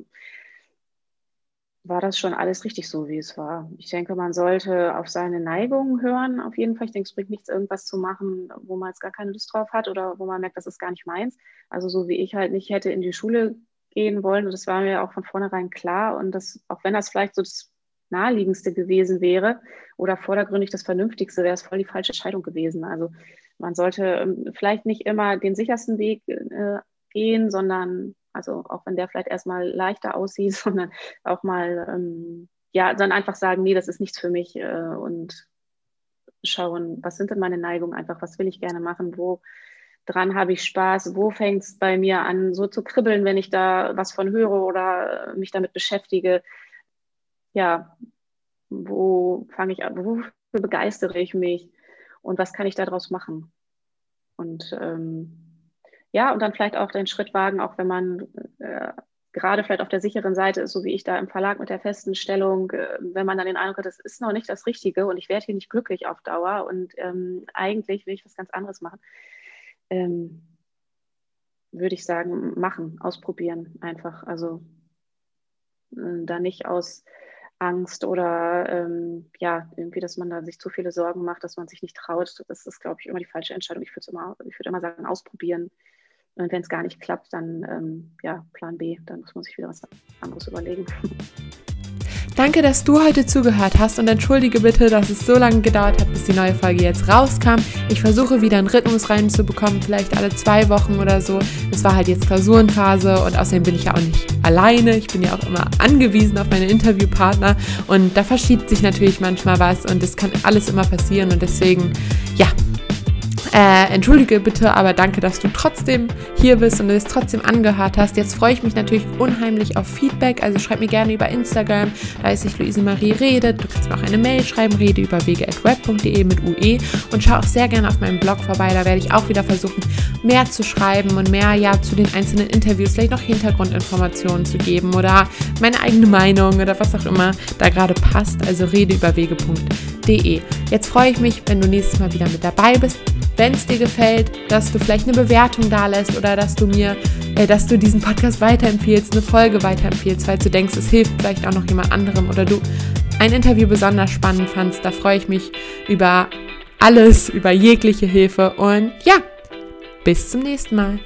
war das schon alles richtig so, wie es war. Ich denke, man sollte auf seine Neigungen hören, auf jeden Fall. Ich denke, es bringt nichts, irgendwas zu machen, wo man jetzt gar keine Lust drauf hat oder wo man merkt, das ist gar nicht meins. Also so wie ich halt nicht hätte in die Schule gehen wollen, und das war mir auch von vornherein klar. Und das, auch wenn das vielleicht so das naheliegendste gewesen wäre oder vordergründig das Vernünftigste, wäre es voll die falsche Entscheidung gewesen. Also man sollte ähm, vielleicht nicht immer den sichersten Weg äh, gehen, sondern also auch wenn der vielleicht erstmal leichter aussieht, sondern auch mal, ähm, ja, dann einfach sagen, nee, das ist nichts für mich äh, und schauen, was sind denn meine Neigungen einfach, was will ich gerne machen, wo dran habe ich Spaß, wo fängt es bei mir an, so zu kribbeln, wenn ich da was von höre oder mich damit beschäftige. Ja, wo fange ich an, wofür begeistere ich mich und was kann ich daraus machen? Und ähm, ja, und dann vielleicht auch den Schritt wagen, auch wenn man äh, gerade vielleicht auf der sicheren Seite ist, so wie ich da im Verlag mit der festen Stellung, äh, wenn man dann den Eindruck hat, das ist noch nicht das Richtige und ich werde hier nicht glücklich auf Dauer und ähm, eigentlich will ich was ganz anderes machen, ähm, würde ich sagen, machen, ausprobieren einfach. Also äh, da nicht aus Angst oder ähm, ja, irgendwie, dass man da sich zu viele Sorgen macht, dass man sich nicht traut. Das ist, glaube ich, immer die falsche Entscheidung. Ich würde immer, ich würde immer sagen, ausprobieren und wenn es gar nicht klappt, dann ähm, ja, Plan B, dann muss man sich wieder was anderes überlegen. Danke, dass du heute zugehört hast und entschuldige bitte, dass es so lange gedauert hat, bis die neue Folge jetzt rauskam. Ich versuche wieder einen Rhythmus reinzubekommen, vielleicht alle zwei Wochen oder so. Es war halt jetzt Klausurenphase und außerdem bin ich ja auch nicht alleine. Ich bin ja auch immer angewiesen auf meine Interviewpartner und da verschiebt sich natürlich manchmal was und es kann alles immer passieren und deswegen, ja, äh, entschuldige bitte, aber danke, dass du trotzdem hier bist und es trotzdem angehört hast. Jetzt freue ich mich natürlich unheimlich auf Feedback. Also schreib mir gerne über Instagram, da ist sich Luise Marie redet. Du kannst mir auch eine Mail schreiben, rede über wege.web.de mit UE und schau auch sehr gerne auf meinem Blog vorbei. Da werde ich auch wieder versuchen, mehr zu schreiben und mehr ja zu den einzelnen Interviews, vielleicht noch Hintergrundinformationen zu geben oder meine eigene Meinung oder was auch immer da gerade passt. Also rede über wege.de. Jetzt freue ich mich, wenn du nächstes Mal wieder mit dabei bist wenn es dir gefällt, dass du vielleicht eine Bewertung da lässt oder dass du mir, äh, dass du diesen Podcast weiterempfiehlst, eine Folge weiterempfiehlst, falls du denkst, es hilft vielleicht auch noch jemand anderem oder du ein Interview besonders spannend fandst. Da freue ich mich über alles, über jegliche Hilfe und ja, bis zum nächsten Mal.